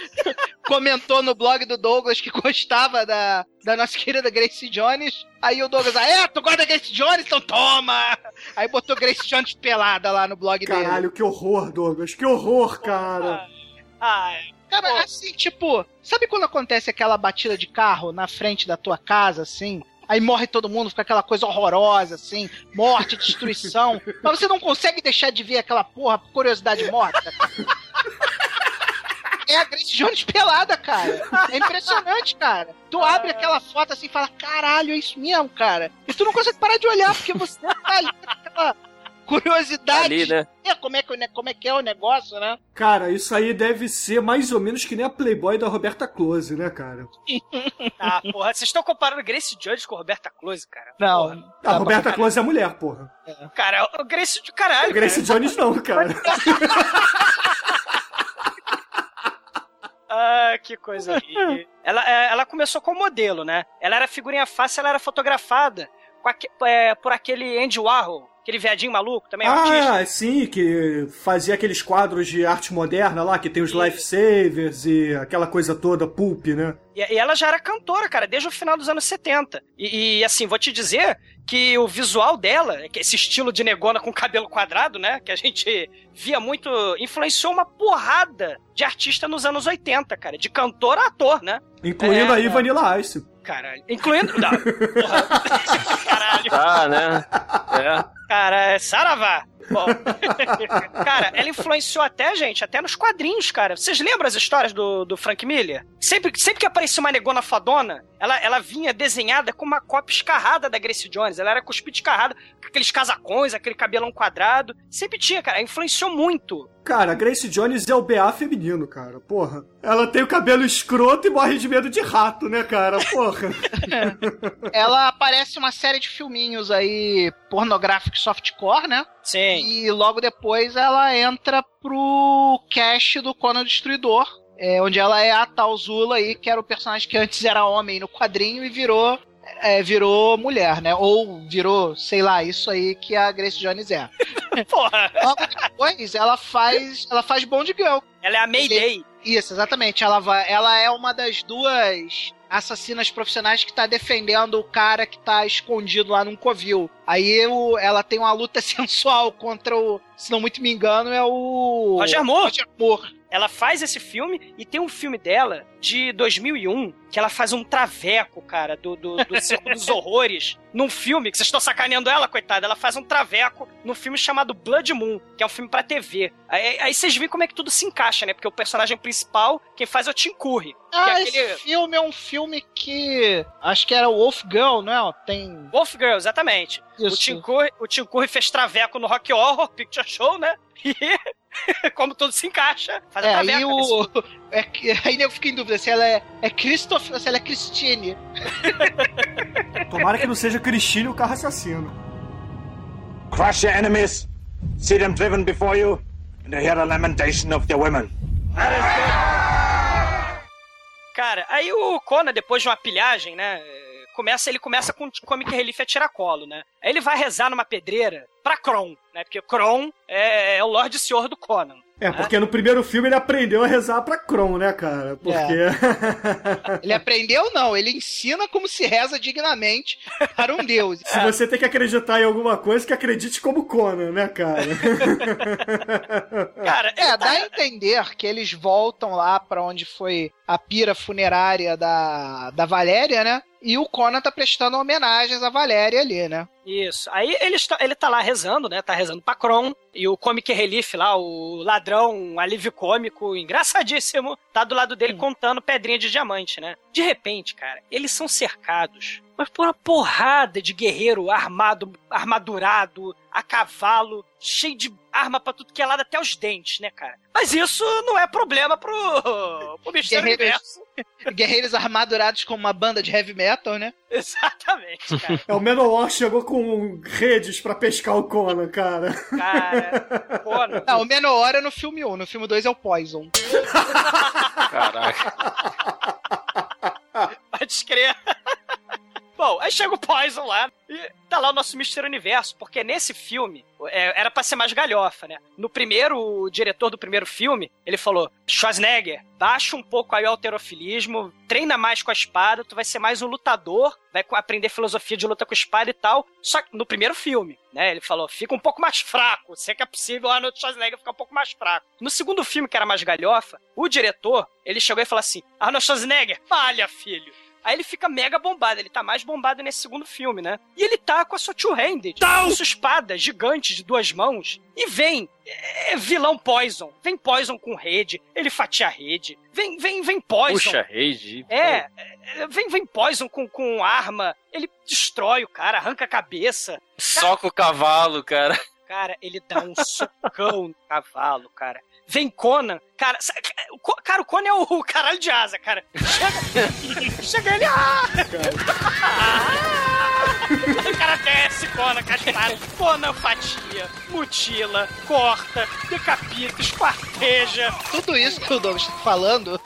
comentou no blog do Douglas que gostava da, da nossa querida Grace Jones. Aí o Douglas, ah, é, tu gosta da Grace Jones? Então toma! Aí botou Grace Jones pelada lá no blog dele. Caralho, que horror, Douglas. Que horror, cara. Ah, Cara, assim, tipo, sabe quando acontece aquela batida de carro na frente da tua casa, assim? Aí morre todo mundo, fica aquela coisa horrorosa, assim, morte, destruição. Mas você não consegue deixar de ver aquela porra, por curiosidade morta. É a Grace Jones pelada, cara. É impressionante, cara. Tu abre aquela foto assim e fala, caralho, é isso mesmo, cara. E tu não consegue parar de olhar, porque você tá ali com aquela curiosidade. Ali, né? É, como, é que, o ne- como é que é o negócio, né? Cara, isso aí deve ser mais ou menos que nem a Playboy da Roberta Close, né, cara? ah, porra, vocês estão comparando Grace Jones com Roberta Close, cara? Não. A Roberta Close é mulher, porra. Cara, o Grace de caralho. A Grace Jones não, cara. Ah, que coisa. Ela, é, ela começou como modelo, né? Ela era figurinha fácil, ela era fotografada com aque- é, por aquele Andy Warhol, aquele viadinho maluco, também artista. Ah, sim, que fazia aqueles quadros de arte moderna lá, que tem os lifesavers e aquela coisa toda, pulp, né? E, e ela já era cantora, cara, desde o final dos anos 70. E, e, assim, vou te dizer que o visual dela, esse estilo de negona com cabelo quadrado, né? Que a gente via muito, influenciou uma porrada de artista nos anos 80, cara. De cantor a ator, né? Incluindo É, aí é. Vanilla Ice. Caralho. Incluindo. Não. Porra. Caralho. Tá, né? É. Cara, é Saravá. Bom. cara, ela influenciou até, gente, até nos quadrinhos, cara. Vocês lembram as histórias do, do Frank Miller? Sempre, sempre que aparecia uma negona fadona, ela, ela vinha desenhada com uma cópia escarrada da Grace Jones. Ela era cuspida escarrada, com aqueles casacões, aquele cabelão quadrado. Sempre tinha, cara. Influenciou muito. Cara, a Grace Jones é o BA feminino, cara. Porra. Ela tem o cabelo escroto e morre de medo de rato, né, cara? Porra. ela aparece em uma série de filminhos aí pornográficos softcore, né? Sim. E logo depois ela entra pro cast do Conan Destruidor, é, onde ela é a tal Zula aí, que era o personagem que antes era homem no quadrinho e virou é, virou mulher, né? Ou virou, sei lá, isso aí que a Grace Jones é. Porra, Logo depois, ela faz. Ela faz Bond Girl. ela é a Mayday. Isso, exatamente. Ela, vai, ela é uma das duas assassinas profissionais que tá defendendo o cara que tá escondido lá num covil. Aí o- ela tem uma luta sensual contra o, se não muito me engano, é o. Roger Moore. Roger Moore. Ela faz esse filme e tem um filme dela de 2001 que ela faz um traveco, cara, do, do, do Circo dos Horrores, num filme que vocês estão sacaneando ela, coitada. Ela faz um traveco num filme chamado Blood Moon, que é um filme pra TV. Aí, aí vocês veem como é que tudo se encaixa, né? Porque o personagem principal, quem faz é o Tim Curry. Ah, que é esse aquele filme é um filme que. Acho que era Wolf Girl, não é? Tem. Wolf Girl, exatamente. O. Tim, Curry, o Tim Curry fez traveco no Rock Horror Picture Show, né? E, como tudo se encaixa, faz a É, traveca. aí o. É, aí eu fico em dúvida se ela é, é Christoph ou se ela é Christine. Tomara que não seja Cristine o carro assassino. Crush your enemies, see them driven before you, and hear the lamentation of their women. Cara, aí o Conan, depois de uma pilhagem, né? Começa, ele começa com Comic Relief a tiracolo, né? Aí ele vai rezar numa pedreira pra Kron, né? Porque Kron é, é o Lorde Senhor do Conan. É, porque no primeiro filme ele aprendeu a rezar pra Kron, né, cara? Porque. Ele aprendeu, não, ele ensina como se reza dignamente para um deus. Se você tem que acreditar em alguma coisa, que acredite como Conan, né, cara? Cara, É, dá a entender que eles voltam lá pra onde foi a pira funerária da, da Valéria, né? E o Conan tá prestando homenagens à Valéria ali, né? Isso. Aí ele está, ele tá lá rezando, né? Tá rezando pra Kron. E o Comic Relief lá, o ladrão, um alívio cômico, engraçadíssimo, tá do lado dele contando pedrinha de diamante, né? De repente, cara, eles são cercados. Mas por uma porrada de guerreiro armado, armadurado, a cavalo, cheio de arma pra tudo que é lado, até os dentes, né, cara? Mas isso não é problema pro, pro Mistério Guerreiros. Universo. Guerreiros armadurados como uma banda de heavy metal, né? Exatamente, cara. É, o Menowar chegou com redes pra pescar o Conan, cara. Cara, Conan. Não, o Menor é no filme 1, no filme 2 é o Poison. Caraca. Pode crer. Bom, aí chega o Poison lá e tá lá o nosso Mister Universo, porque nesse filme é, era pra ser mais galhofa, né? No primeiro, o diretor do primeiro filme, ele falou: Schwarzenegger, baixa um pouco aí o alterofilismo, treina mais com a espada, tu vai ser mais um lutador, vai aprender filosofia de luta com espada e tal. Só que no primeiro filme, né? Ele falou: fica um pouco mais fraco, sei que é possível o Arnold Schwarzenegger ficar um pouco mais fraco. No segundo filme, que era mais galhofa, o diretor, ele chegou e falou assim: Arnold Schwarzenegger, falha, filho. Aí ele fica mega bombado, ele tá mais bombado nesse segundo filme, né? E ele tá com a sua two-handed, com sua espada gigante de duas mãos, e vem é, vilão Poison. Vem Poison com rede, ele fatia a rede. Vem, vem, vem Poison. Puxa, rede. É, é, vem, vem Poison com, com arma, ele destrói o cara, arranca a cabeça. Soca o cavalo, cara. Cara, ele dá um socão no cavalo, cara. Vem Conan, cara, o cara, o Conan é o, caralho de asa, cara. Chega, chega ele, ah! O cara desce, Conan, cascado. Conan fatia, mutila, corta, decapita, esquarteja. Tudo isso que o Douglas tá falando,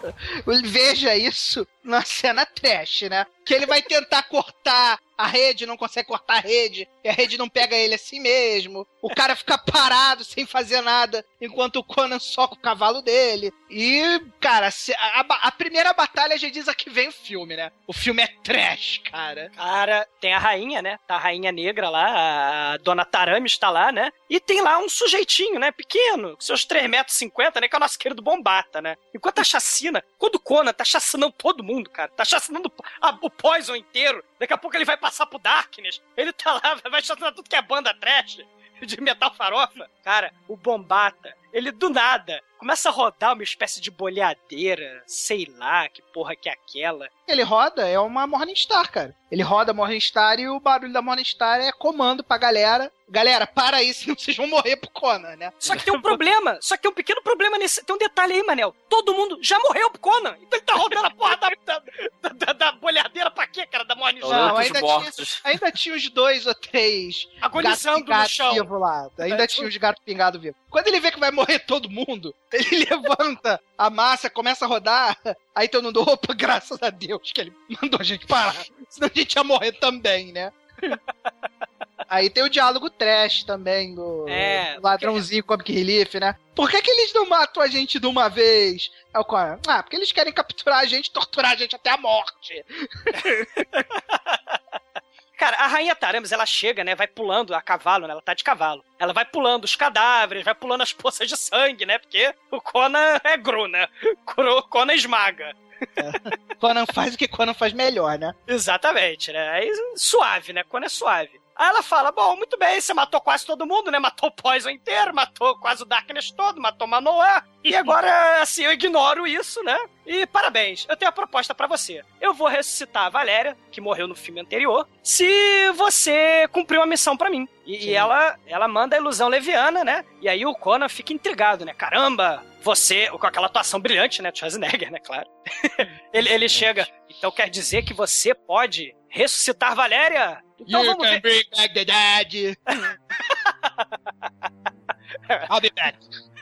veja isso na cena trash, né? Que ele vai tentar cortar a rede, não consegue cortar a rede, e a rede não pega ele assim mesmo. O cara fica parado sem fazer nada, enquanto o Conan soca o cavalo dele. E, cara, a, a- a primeira batalha já diz a que vem o filme, né? O filme é trash, cara. Cara, tem a rainha, né? Tá a rainha negra lá, a dona Tarami está lá, né? E tem lá um sujeitinho, né? Pequeno, com seus 3,50 metros, né? Que é o nosso querido Bombata, né? Enquanto a chacina, quando o Conan tá chacinando todo mundo, cara, tá chacinando a- o Poison inteiro, daqui a pouco ele vai passar pro Darkness, ele tá lá, vai chacinar tudo que é banda trash. De metal farofa, cara, o Bombata, ele do nada começa a rodar uma espécie de boleadeira, sei lá que porra que é aquela. Ele roda, é uma Morningstar, cara. Ele roda a Morningstar e o barulho da Morningstar é comando pra galera. Galera, para aí, senão vocês vão morrer pro Conan, né? Só que tem um problema, só que tem um pequeno problema nesse. Tem um detalhe aí, Manel. Todo mundo já morreu pro Conan. Então ele tá rodando a porra da, da, da, da bolhadeira pra quê, cara? Da Morning Não, Star. Não, ainda tinha, ainda tinha os dois ou três Agonizando no gato chão. vivo lá. Ainda É, tinha os gatos pingados vivos. Quando ele vê que vai morrer todo mundo, ele levanta a massa, começa a rodar. Aí todo mundo, opa, graças a Deus que ele mandou a gente parar. Senão a gente ia morrer também, né? Aí tem o diálogo trash também do, É, ladrãozinho Comic Relief, né? Por que, que eles não matam a gente de uma vez? É o Conan. Ah, porque eles querem capturar a gente, torturar a gente até a morte. Cara, a rainha Taramis, ela chega, né? Vai pulando a cavalo, né? Ela tá de cavalo. Ela vai pulando os cadáveres, vai pulando as poças de sangue, né? Porque o Conan é gru, né? O Conan esmaga. Conan faz o que Conan faz melhor, né? Exatamente, né? Aí, suave, né? Conan é suave. Aí ela fala: Bom, muito bem, você matou quase todo mundo, né? Matou o Poison inteiro, matou quase o Darkness todo, matou Manoá. E agora, assim, eu ignoro isso, né? E parabéns, eu tenho a proposta pra você. Eu vou ressuscitar a Valéria, que morreu no filme anterior, se você cumprir uma missão pra mim. E, e ela, ela manda a ilusão leviana, né? E aí o Conan fica intrigado, né? Caramba, você, com aquela atuação brilhante, né? Schwarzenegger, né? Claro. ele, ele chega. Então quer dizer que você pode ressuscitar Valéria? Então you vamos can ver. bring back the dead. I'll be back.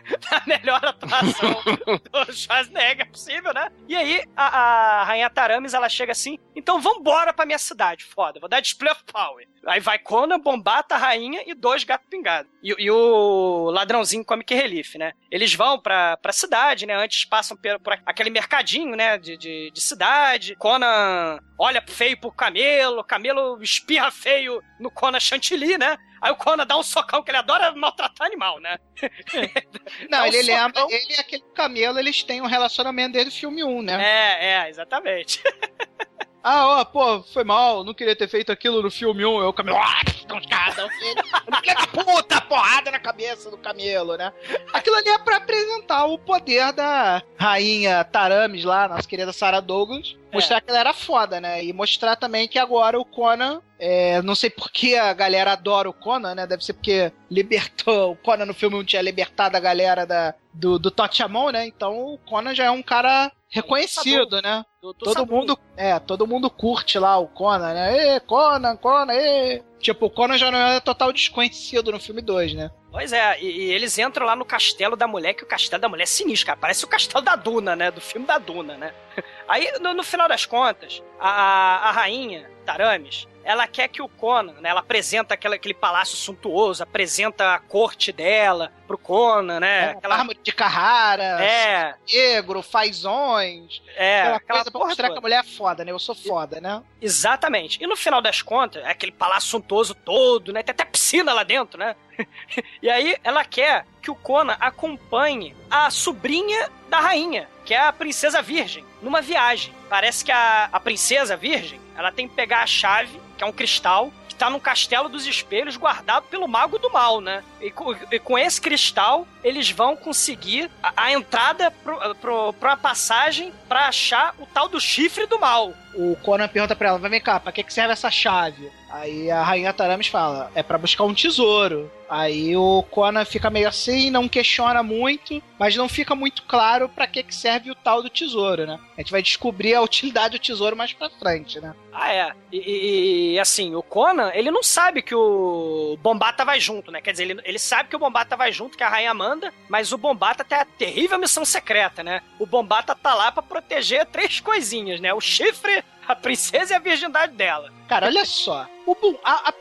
a melhor atuação do Schwarzenegger possível, né? E aí, a, a Rainha Taramis, ela chega assim, então vambora pra minha cidade, foda, vou dar display of power. Aí vai Conan, Bombata, a Rainha e dois gatos pingados. E, e o ladrãozinho Comic Relief, né? Eles vão pra, pra cidade, né? Antes passam por, por aquele mercadinho, né? De, de, de cidade. Conan olha feio pro camelo, camelo espirra feio no Conan Chantilly, né? Aí o Conan dá um socão, que ele adora maltratar animal, né? Não, um ele lembra, socão. ele e aquele camelo, eles têm um relacionamento desde o filme 1, né? É, é, exatamente. Ah, ó, pô, foi mal, não queria ter feito aquilo no filme 1. Eu, o camelo, ah, cada. Filha da puta, porrada na cabeça do camelo, né? Aquilo ali é pra apresentar o poder da rainha Taramis lá, nossa querida Sarah Douglas. Mostrar que ela era foda, né? E mostrar também que agora o Conan. É, não sei por que a galera adora o Conan, né? Deve ser porque libertou. O Conan no filme 1 tinha libertado a galera da, do, do Totchamon, né? Então o Conan já é um cara reconhecido, né? Do- do Todo mundo, é, todo mundo curte lá o Conan, né? Ê, Conan, Conan, ê. Tipo, o Conan já não é total desconhecido no filme 2, né? Pois é, e, e eles entram lá no castelo da mulher, que o castelo da mulher é sinistro, cara. Parece o castelo da Duna, né? Do filme da Duna, né? Aí, no, no final das contas, a, a rainha, Taramis, ela quer que o Conan, né? Ela apresenta aquela, aquele palácio suntuoso, apresenta a corte dela pro Conan, né? Aquela, Árvore de Carrara, é, negro, fazões. é, aquela aquela coisa pra mostrar toda. que a mulher é foda, né? Eu sou foda, né? Exatamente. E no final das contas, é aquele palácio suntuoso todo, né? Tem até piscina lá dentro, né? e aí ela quer que o Conan acompanhe a sobrinha da rainha, que é a princesa virgem, numa viagem. Parece que a, a princesa virgem, ela tem que pegar a chave, que é um cristal, que tá no castelo dos espelhos guardado pelo mago do mal, né? E, co- e com esse cristal, eles vão conseguir a, a entrada pro, pro, pra passagem pra achar o tal do chifre do mal. O Conan pergunta pra ela, vai vem cá, pra que, que serve essa chave? Aí a rainha Taramis fala, é pra buscar um tesouro. Aí o Conan fica meio assim, não questiona muito, mas não fica muito claro pra que, que serve o tal do tesouro, né? A gente vai descobrir a utilidade do tesouro mais pra frente, né? Ah, é. E, e- assim, o Conan, ele não sabe que o Bombata vai junto, né? Quer dizer, ele, ele sabe que o Bombata vai junto, que a rainha manda, mas o Bombata tem a terrível missão secreta, né? O Bombata tá lá pra proteger três coisinhas, né? O chifre, a princesa e a virgindade dela. Cara, olha só. O Bum- a, a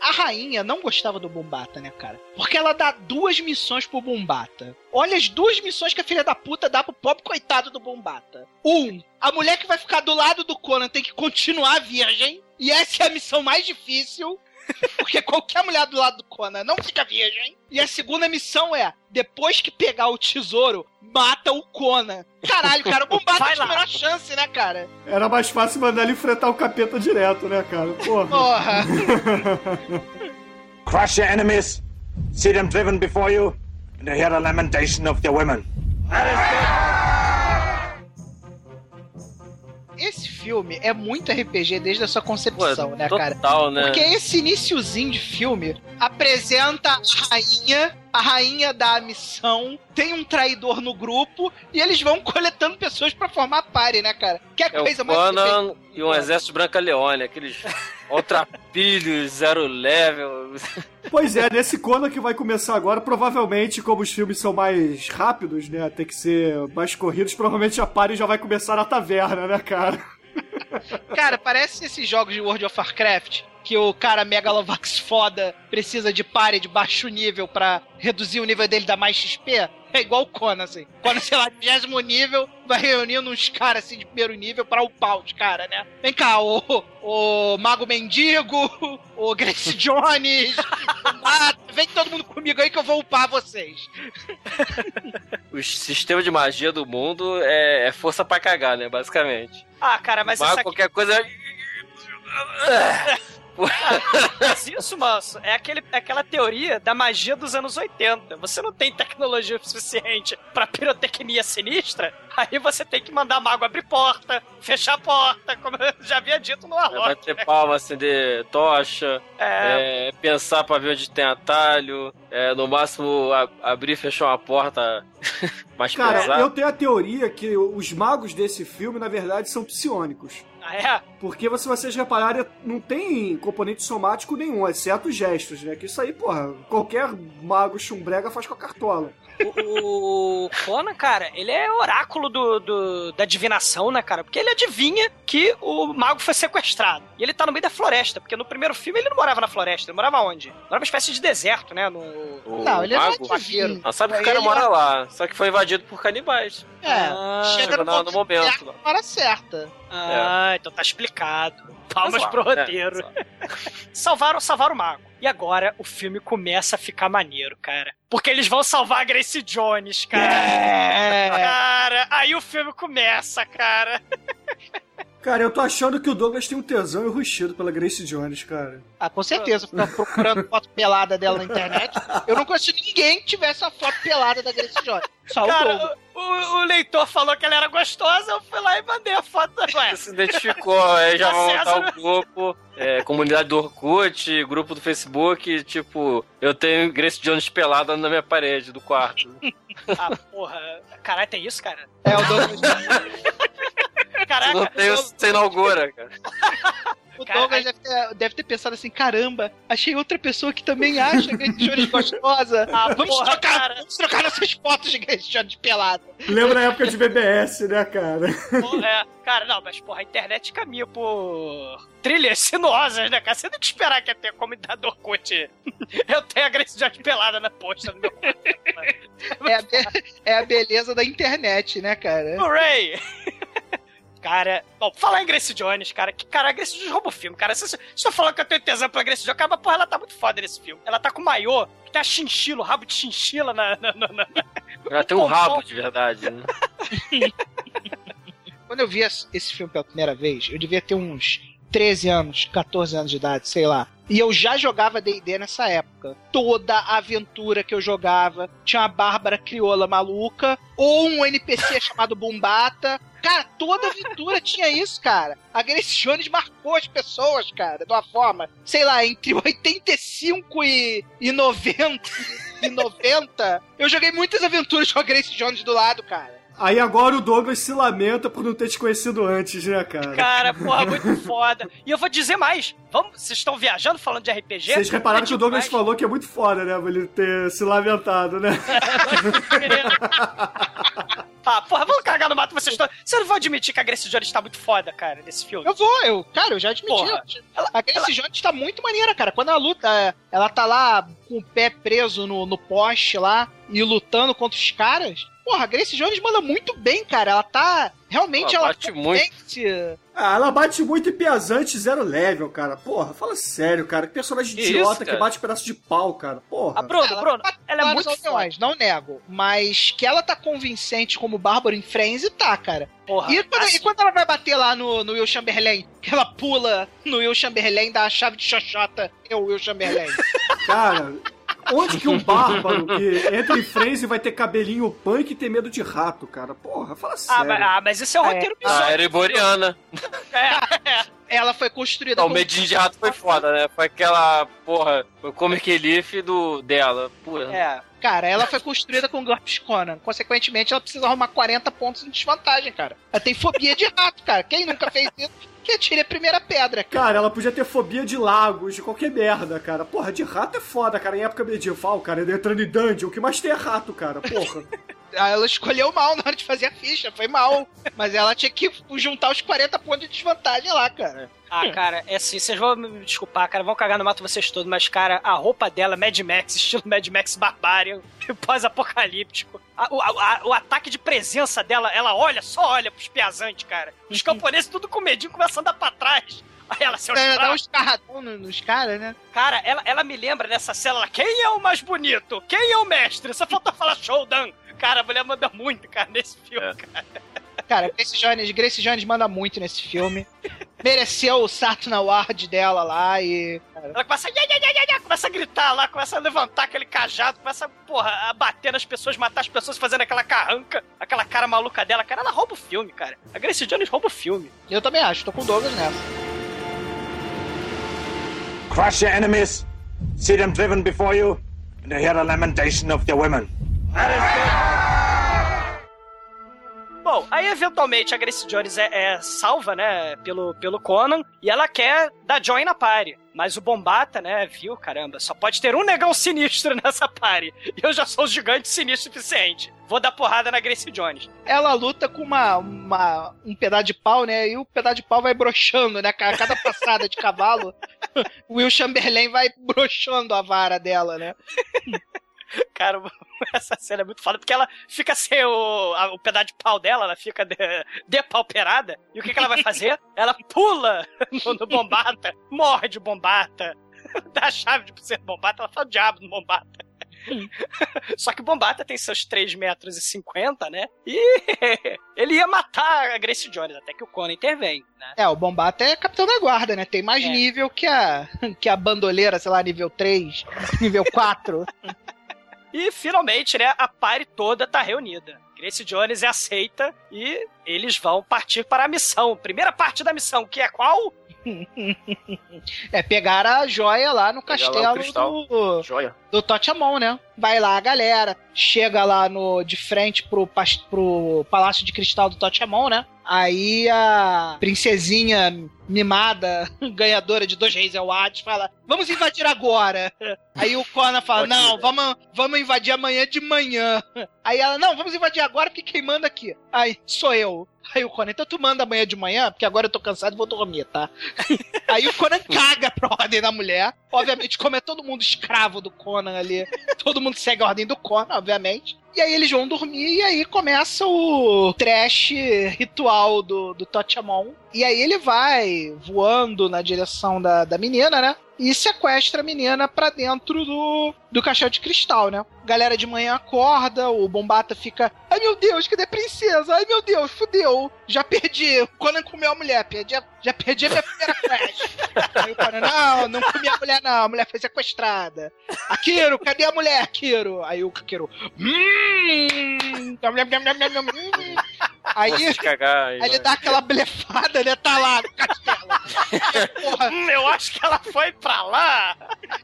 a rainha não gostava do Bombata, né, cara? Porque ela dá duas missões pro Bombata. Olha as duas missões que a filha da puta dá pro pobre coitado do Bombata. Um, a mulher que vai ficar do lado do Conan tem que continuar virgem. E essa é a missão mais difícil. Porque qualquer mulher do lado do Conan não fica virgem. E a segunda missão é, depois que pegar o tesouro, mata o Conan. Caralho, cara, o Vai tinha a menor chance, né, cara? Era mais fácil mandar ele enfrentar o capeta direto, né, cara? Porra. Porra. Crush your enemies, see them driven before you, and hear the lamentation of their women. Esse filme é muito RPG desde a sua concepção, Pô, né, cara? total, né? Porque esse iniciozinho de filme apresenta a rainha, a rainha dá a missão, tem um traidor no grupo e eles vão coletando pessoas pra formar party, né, cara? Que É coisa o mais Conan e um exército Branca Leone, aqueles ultrapilhos, zero level. Pois é, nesse Conan que vai começar agora, provavelmente, como os filmes são mais rápidos, né? Tem que ser mais corridos, provavelmente a party já vai começar na taverna, né, cara? Cara, parece esses jogos de World of Warcraft que o cara Megalovax foda precisa de pare de baixo nível pra reduzir o nível dele da mais XP? É igual o Conan, assim. Conan, sei lá, 20 nível, vai reunindo uns caras assim de primeiro nível pra upar os caras, né? Vem cá, o, o Mago Mendigo, o Grace Jones, o Mato, vem todo mundo comigo aí que eu vou upar vocês. O sistema de magia do mundo é, é força pra cagar, né? Basicamente. Ah, cara, mas Mas isso aqui... qualquer coisa. Mas isso, moço, é, aquele, é aquela teoria da magia dos anos 80. Você não tem tecnologia suficiente pra pirotecnia sinistra, aí você tem que mandar mago abrir porta, fechar a porta, como eu já havia dito no É Arlok. bater palma, acender tocha, É, é, pensar pra ver onde tem atalho, é, no máximo a- abrir e fechar uma porta mais Cara, pesada. eu tenho a teoria que os magos desse filme, na verdade, são psionicos. Ah, é? Porque se vocês repararem, não tem componente somático nenhum, exceto os gestos, né? Que isso aí, porra, qualquer mago chumbrega faz com a cartola. O, o Conan, cara, ele é oráculo do, do- da divinação, né, cara? Porque ele adivinha que o mago foi sequestrado. E ele tá no meio da floresta, porque no primeiro filme ele não morava na floresta, ele morava onde? Morava uma espécie de deserto, né? No... O Não, ele mago, não é divino. Ah, sabe que o cara Ele mora é- lá, só que foi invadido por canibais. É, Ah, chega no, no momento, na hora certa. Ah, então tá explicado. Palmas Mas, pro é, roteiro. salvaram, salvaram o mago. E agora o filme começa a ficar maneiro, cara. Porque eles vão salvar a Grace Jones, cara. É. Cara, aí o filme começa, cara. Cara, eu tô achando que o Douglas tem um tesão enrustido pela Grace Jones, cara. Ah, com certeza. Ficar procurando foto pelada dela na internet. Eu não conheço ninguém que tivesse a foto pelada da Grace Jones. Só o Douglas. Cara, o, o- leitor falou que ela era gostosa, eu fui lá e mandei a foto da Ué, Se identificou, aí já Tá vão montar o grupo, é, comunidade do Orkut, grupo do Facebook, tipo, eu tenho Grace Jones pelada na minha parede do quarto. Ah, porra. Caralho, tem isso, cara? É, o Douglas, Se não Caraca, tem, você inaugura, cara. o Douglas deve, ter, deve ter pensado assim: caramba, achei outra pessoa que também acha a Grace Jones gostosa. Ah, vamos, porra, trocar, cara. vamos trocar nossas fotos de Grace Jones pelada. Lembra a época de BBS, né, cara? porra, é. Cara, não, mas porra, a internet caminha por trilhas sinuosas, né, cara? Você tem que esperar que até a comunidade do Orkut eu tenho a Grace Jones pelada na posta do meu É a, é a beleza da internet, né, cara? Hooray! Cara, bom, falar em Grace Jones, cara, que cara, a Grace Jones rouba o filme, cara. Se você estou falando que eu tenho tesão pela Grace Jones, cara, mas porra, ela tá muito foda nesse filme. Ela tá com maiô, que tá chinchilo, rabo de chinchila na. na, na, na- Já tem um rabo de verdade, né? Quando eu vi esse filme pela primeira vez, eu devia ter uns 13 anos, 14 anos de idade, sei lá. E eu já jogava D&D nessa época. Toda a aventura que eu jogava tinha uma Bárbara crioula maluca ou um NPC chamado Bumbata. Cara, toda aventura tinha isso, cara. A Grace Jones marcou as pessoas, cara, de uma forma, sei lá, entre 85 e, e 90 e 90. Eu joguei muitas aventuras com a Grace Jones do lado, cara. Aí agora o Douglas se lamenta por não ter te conhecido antes, né, cara? Cara, porra, muito foda. E eu vou dizer mais. Vamos, vocês estão viajando falando de RPG? Vocês repararam que o Douglas mais. falou que é muito foda, né? Ele ter se lamentado, né? Ah, porra, vamos cagar no mato vocês estão. Você não vai admitir que a Grace Jones tá muito foda, cara, nesse filme? Eu vou, eu, cara, eu já admiti. Porra. Ela- a Grace Jones tá muito maneira, cara. Quando ela luta, ela tá lá com o pé preso no, no poste lá e lutando contra os caras. Porra, a Grace Jones manda muito bem, cara. Ela tá. Realmente Ela ela, bate muito. Ah, ela bate muito em piazante zero level, cara. Porra, fala sério, cara. Que personagem Que idiota isso, que bate pedaço de pau, cara. Porra. A Bruno, Ela- Bruno, ela é Claro, muito aldeões, não nego. Mas que ela tá convincente como Bárbara em Frenzy, tá, cara. Porra, E quando, assim, e quando ela vai bater lá no, no Will Chamberlain? Que ela pula no Will Chamberlain, dá a chave de xoxota, é o Will Chamberlain. Cara, onde que um bárbaro que entra em frenzy vai ter cabelinho punk e ter medo de rato, cara? Porra, fala ah, sério. mas, ah, mas esse é o É. roteiro A bizarro. Ereboriana. É, ela foi construída Não, o medinho de rato foi foda, né? Foi aquela, porra, o comic relief do, dela. Pura. é. Cara, ela foi construída com GURPS Conan. Consequentemente, ela precisa arrumar 40 pontos em desvantagem, cara. Ela tem fobia de rato, cara. Quem nunca fez isso, que atire a primeira pedra, cara. Cara, ela podia ter fobia de lagos, de qualquer merda, cara. Porra, de rato é foda, cara. Em época medieval, cara, entrando em dungeon, o que mais tem é rato, cara. Porra. Ela escolheu mal na hora de fazer a ficha, foi mal. Mas ela tinha que juntar os 40 pontos de desvantagem lá, cara. Ah, cara, é assim, vocês vão me desculpar, cara, vão cagar no mato vocês todos, mas, cara, a roupa dela, Mad Max, estilo Mad Max Barbarian, pós-apocalíptico. O, o ataque de presença dela, ela olha, só olha pros piazantes, cara. Os camponeses tudo com medinho, começam a andar pra trás. Aí ela, seus É, dá uns carradão no- nos caras, né? Cara, ela, ela me lembra nessa célula, quem é o mais bonito? Quem é o mestre? Só falta falar showdown. Cara, a mulher manda muito, cara, nesse filme, cara. Cara, Grace Jones, Grace Jones manda muito nesse filme. Mereceu o Saturn Award dela lá e. Ela começa a, ia, ia, ia, ia, começa a gritar lá, começa a levantar aquele cajado, começa porra, a bater nas pessoas, matar as pessoas, fazendo aquela carranca, aquela cara maluca dela. Cara, ela rouba o filme, cara. A Grace Jones rouba o filme. Eu também acho, tô com o Douglas nessa. Crush your enemies, see them driven before you, and hear the lamentation of their women. Bom, aí eventualmente a Grace Jones é, é salva, né, pelo, pelo Conan, e ela quer dar join na party. Mas o Bombata, né, viu, caramba, só pode ter um negão sinistro nessa party. E eu já sou o gigante sinistro suficiente. Vou dar porrada na Grace Jones. Ela luta com uma, uma- um pedaço de pau, né? E o pedaço de pau vai broxando, né? Ca- Cada passada de cavalo, o Will Chamberlain vai broxando a vara dela, né? Cara, essa cena é muito foda, porque ela fica sem o, a- o pedaço de pau dela, ela fica de, depauperada. E o que, que ela vai fazer? Ela pula no, no bombata, morde o bombata, dá a chave de ser bombata, ela fala o diabo no bombata. Só que o Bombata tem seus 3 metros e 50, né? E ele ia matar a Grace Jones, até que o Conan intervém, né? É, o Bombata é capitão da guarda, né? Tem mais É. nível que a, que a bandoleira, sei lá, nível 3, nível 4. E finalmente, né, a party toda tá reunida. Grace Jones é aceita e eles vão partir para a missão. Primeira parte da missão, que é qual? É pegar a joia lá no Pegar lá castelo cristal. do, Joia. do Totemon, né? Vai lá a galera, chega lá no de frente pro, pro Palácio de Cristal do Totemon, né? Aí a princesinha mimada, ganhadora de dois reis El Hades, fala: Vamos invadir agora. Aí o Conan fala: Ótima Não, vamos, vamos invadir amanhã de manhã. Aí ela: Não, vamos invadir agora porque quem manda aqui? Aí sou eu. Aí o Conan, então tu manda amanhã de manhã, porque agora eu tô cansado e vou dormir, tá? Aí o Conan caga pra ordem da mulher. Obviamente, como é todo mundo escravo do Conan ali, todo mundo segue a ordem do Conan, obviamente. E aí eles vão dormir e aí começa o trash ritual do, do Tochamon. E aí ele vai voando na direção da, da menina, né? E sequestra a menina pra dentro do, do castelo de cristal, né? Galera de manhã acorda, o Bombata fica. Ai meu Deus, cadê a princesa? Ai meu Deus, fudeu. Já perdi. O Conan comeu a mulher, perdi a- já perdi a minha primeira quest. Aí o Conan, não, não comi a mulher, não. A mulher foi sequestrada. Akiro, cadê a mulher, Akiro? Aí o Akiro. Hum, hum. Aí, se cagar. aí ele dá aquela blefada, né? Tá lá no castelo. Porra, Hum, eu acho que ela foi pra lá.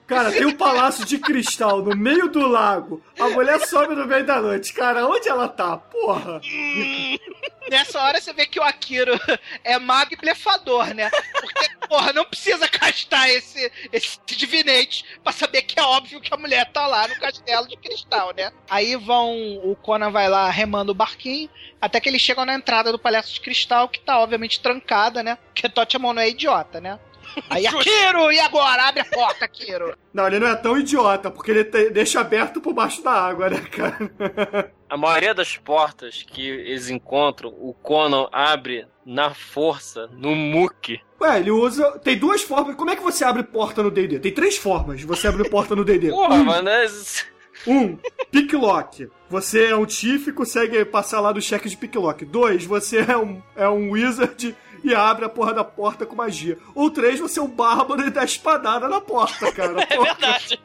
Cara, tem um palácio de cristal no meio do lago. A mulher sobe no meio da noite. Cara, onde ela tá? Porra. Nessa hora você vê que o Akiro é mago e blefador, né? Porque, porra, não precisa castar esse, esse divinete pra saber que é óbvio que a mulher tá lá no castelo de cristal, né? Aí vão. O Conan vai lá remando o barquinho, até que eles chegam na entrada do Palácio de Cristal, que tá obviamente trancada, né? Porque Totemon não é idiota, né? Aí, Akiro, e agora? Abre a porta, Akiro. Não, ele não é tão idiota, porque ele te- deixa aberto por baixo da água, né, cara? A maioria das portas que eles encontram, o Conan abre na força, no muque. Ué, ele usa. Tem duas formas. Como é que você abre porta no DD? Tem três formas de você abrir porta no DD. Porra, Um, mano, é... Um, picklock. Você é um Tiff e consegue passar lá do cheque de picklock. Dois, você é um, é um wizard e abre a porra da porta com magia. Ou três, você é um bárbaro e dá espadada na porta, cara. É Porra. verdade.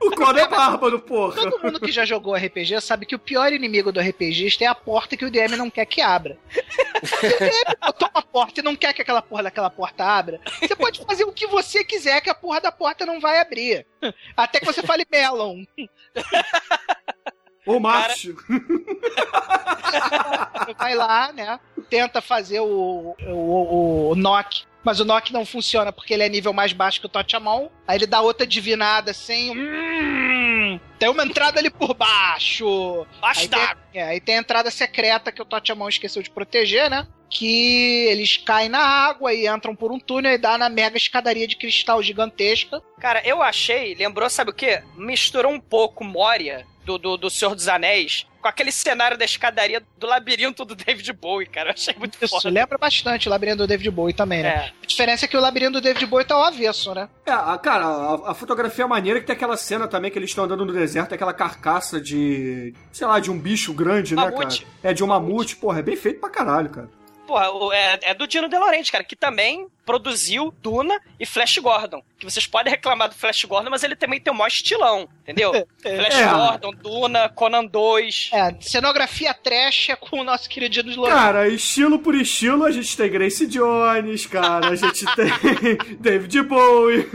O Conan é bárbaro, porra. Todo mundo que já jogou RPG sabe que o pior inimigo do RPGista é a porta que o DM não quer que abra. Se o DM botou uma porta e não quer que aquela porra daquela porta abra, você pode fazer o que você quiser que a porra da porta não vai abrir. Até que você fale Melon. Ou macho. Você vai lá, né? Tenta fazer o, o, o, o knock. Mas o knock não funciona porque ele é nível mais baixo que o Tochamon. Aí ele dá outra divinada assim. Hum, tem uma entrada ali por baixo. Baixo Aí tem, d'água. é, aí tem a entrada secreta que o Totiamon esqueceu de proteger, né? Que eles caem na água e entram por um túnel e dá na mega escadaria de cristal gigantesca. Cara, eu achei, lembrou, sabe o quê? Misturou um pouco Moria do, do, do Senhor dos Anéis com aquele cenário da escadaria do labirinto do David Bowie, cara. Eu achei muito Isso foda. lembra bastante o labirinto do David Bowie também, né? É. A diferença é que o labirinto do David Bowie tá ao avesso, né? É, a- cara, a, a fotografia é maneira que tem aquela cena também que eles estão andando no deserto, aquela carcaça de. sei lá, de um bicho grande, né, Mamute. cara? É de um mamute, porra, é bem feito pra caralho, cara. Porra, é, é do Dino De Laurenti, cara, que também produziu Duna e Flash Gordon. Que vocês podem reclamar do Flash Gordon, mas ele também tem o maior estilão, entendeu? Flash É. Gordon, Duna, Conan 2. É, cenografia trash é com o nosso querido Lourenço. Cara, estilo por estilo, a gente tem Grace Jones, cara, a gente tem David Bowie.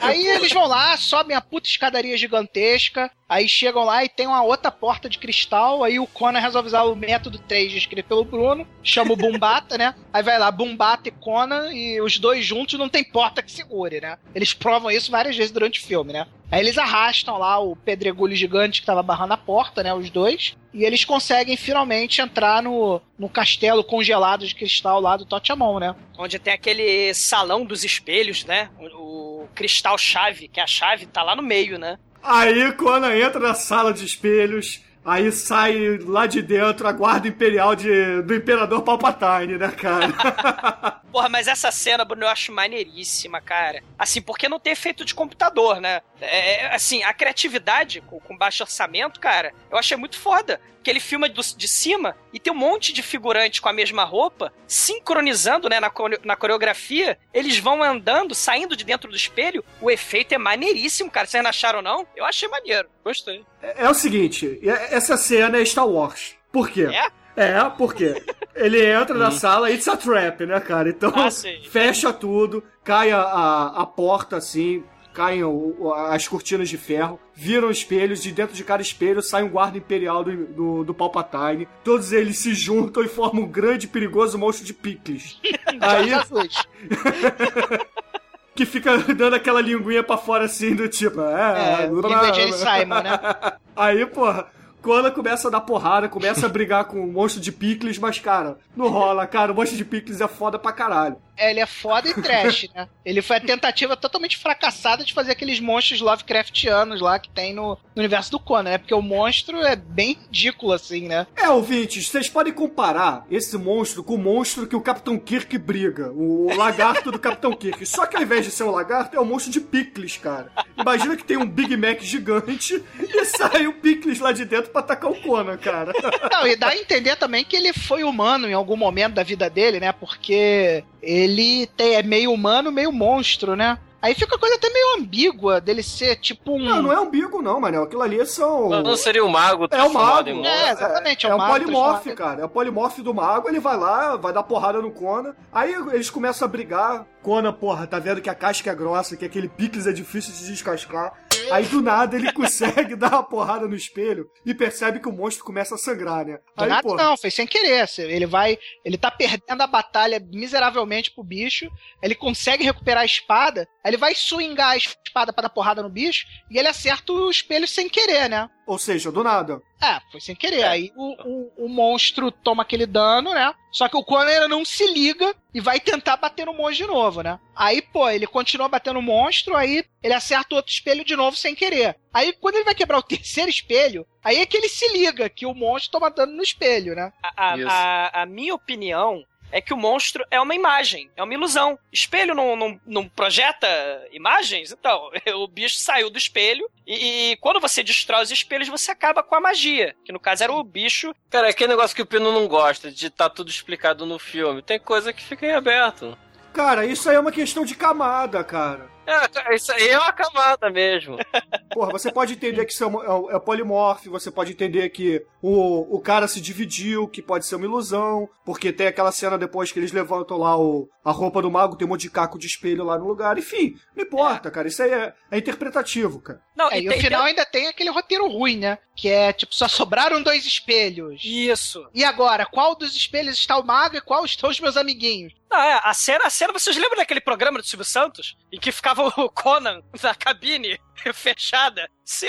Aí eles vão lá, sobem a puta escadaria gigantesca, aí chegam lá e tem uma outra porta de cristal, aí o Conan resolve usar o método 3 descrito pelo Bruno, chama o Bumbata, né? Aí vai lá, Bumbata e Conan, e os dois juntos não tem porta que segure, né? Eles provam isso várias vezes durante o filme, né? Aí eles arrastam lá o pedregulho gigante que tava barrando a porta, né? Os dois. E eles conseguem finalmente entrar no, no castelo congelado de cristal lá do Totiamon, né? Onde tem aquele salão dos espelhos, né? O, o cristal chave, que a chave tá lá no meio, né? Aí, quando entra na sala de espelhos, aí sai lá de dentro a guarda imperial de, do Imperador Palpatine, né, cara? Porra, mas essa cena, Bruno, eu acho maneiríssima, cara. Assim, porque não tem efeito de computador, né? É, é, assim, a criatividade com, com baixo orçamento, cara, eu achei muito foda. Que ele filma do- de cima e tem um monte de figurante com a mesma roupa, sincronizando, né, na, na coreografia. Eles vão andando, saindo de dentro do espelho. O efeito é maneiríssimo, cara. Vocês não acharam, não? Eu achei maneiro. Gostei. É, é o seguinte, é- essa cena é Star Wars. Por quê? É? É, porque ele entra na sala, it's a trap, né, cara? Então, Ah, fecha tudo, cai a, a, a porta assim, caem o- as cortinas de ferro, viram espelhos, de dentro de cada espelho sai um guarda imperial do, do, do Palpatine. Todos eles se juntam e formam um grande e perigoso monstro de picles. Aí, que fica dando aquela linguinha pra fora assim, do tipo... É, É, Jane Simon, né? Aí, porra, Conan começa a dar porrada, começa a brigar com o monstro de picles, mas, cara, não rola, cara. O monstro de picles é foda pra caralho. É, ele é foda e trash, né? Ele foi a tentativa totalmente fracassada de fazer aqueles monstros Lovecraftianos lá que tem no, no universo do Conan, né? Porque o monstro é bem ridículo, assim, né? É, ouvintes, vocês podem comparar esse monstro com o monstro que o Capitão Kirk briga. O lagarto do Capitão Kirk. Só que ao invés de ser um lagarto, é um monstro de picles, cara. Imagina que tem um Big Mac gigante e sai o picles lá de dentro pra atacar o Conan, cara. Não, e dá a entender também que ele foi humano em algum momento da vida dele, né? Porque ele tem- é meio humano, meio monstro, né? Aí fica a coisa até meio ambígua dele ser tipo um. Não, não é umbigo, não, Manel. Aquilo ali são. Não, não seria o mago É o mago. em monstro? É, exatamente, é É o um polimorfe, transformado. cara. É o polimorfe do mago, ele vai lá, vai dar porrada no Conan. Aí eles começam a brigar. Conan, porra, tá vendo que a casca é grossa, que aquele picles é difícil de descascar. Aí do nada ele consegue dar uma porrada no espelho e percebe que o monstro começa a sangrar, né? Do Aí, nada porra, não, foi sem querer. Ele vai. Ele tá perdendo a batalha miseravelmente pro bicho. Ele consegue recuperar a espada. Aí ele vai swingar a espada pra dar porrada no bicho. E ele acerta o espelho sem querer, né? Ou seja, do nada. É, foi sem querer. Aí o, o, o monstro toma aquele dano, né? Só que o Conan ainda não se liga e vai tentar bater no monstro de novo, né? Aí, pô, ele continua batendo no monstro, aí ele acerta o outro espelho de novo sem querer. Aí, quando ele vai quebrar o terceiro espelho, aí é que ele se liga que o monstro toma dano no espelho, né? A, a- a- a minha opinião é que o monstro é uma imagem, é uma ilusão. Espelho não, não, não projeta imagens? Então, o bicho saiu do espelho e, e quando você destrói os espelhos, você acaba com a magia. Que no caso era o bicho. Cara, é aquele negócio que o Pino não gosta, de tá tudo explicado no filme. Tem coisa que fica em aberto. Cara, isso aí é uma questão de camada, cara. É, isso aí é uma camada mesmo. Porra, você pode entender que isso é, é um- é polimorfe, você pode entender que o, o cara se dividiu, que pode ser uma ilusão, porque tem aquela cena depois que eles levantam lá o, a roupa do mago, tem um monte de caco de espelho lá no lugar. Enfim, não importa, cara. Isso aí é, é interpretativo, cara. Não, É, e tem- o final ainda tem aquele roteiro ruim, né? Que é tipo, só sobraram dois espelhos. Isso. E agora, qual dos espelhos está o mago e qual estão os meus amiguinhos? Não, é, a cena, a cena, vocês lembram daquele programa do Silvio Santos? Em que ficava o Conan na cabine? fechada? Sim!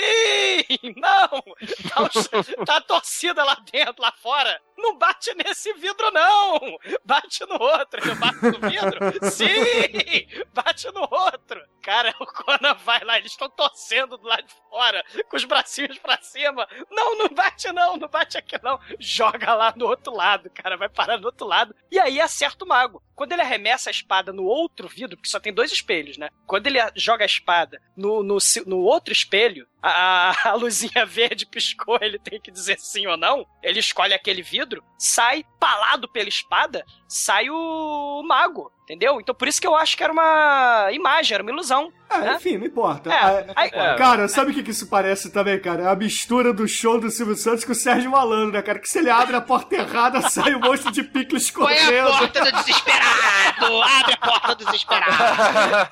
Não! Tá, tá a torcida lá dentro, lá fora. Não bate nesse vidro, não! Bate no outro. Ele bate no vidro? Sim! Bate no outro. Cara, o Conan vai lá, eles estão torcendo do lado de fora, com os bracinhos pra cima. Não, não bate não, não bate aqui não. Joga lá no outro lado, cara, vai parar do outro lado. E aí acerta o mago. Quando ele arremessa a espada no outro vidro, porque só tem dois espelhos, né? Quando ele joga a espada no, no, no outro espelho, a- a luzinha verde piscou, ele tem que dizer sim ou não. Ele escolhe aquele vidro, sai palado pela espada, sai o mago, entendeu? Então por isso que eu acho que era uma imagem, era uma ilusão. É, né? enfim, não importa. É, Ah, aí- É. Cara, sabe o que, que isso parece também, cara? É a mistura do show do Silvio Santos com o Sérgio Malandro, né, cara? Que se ele abre a porta errada, sai um monstro de picles Qual é a correndo. porta do desesperado? Abre a porta do desesperado.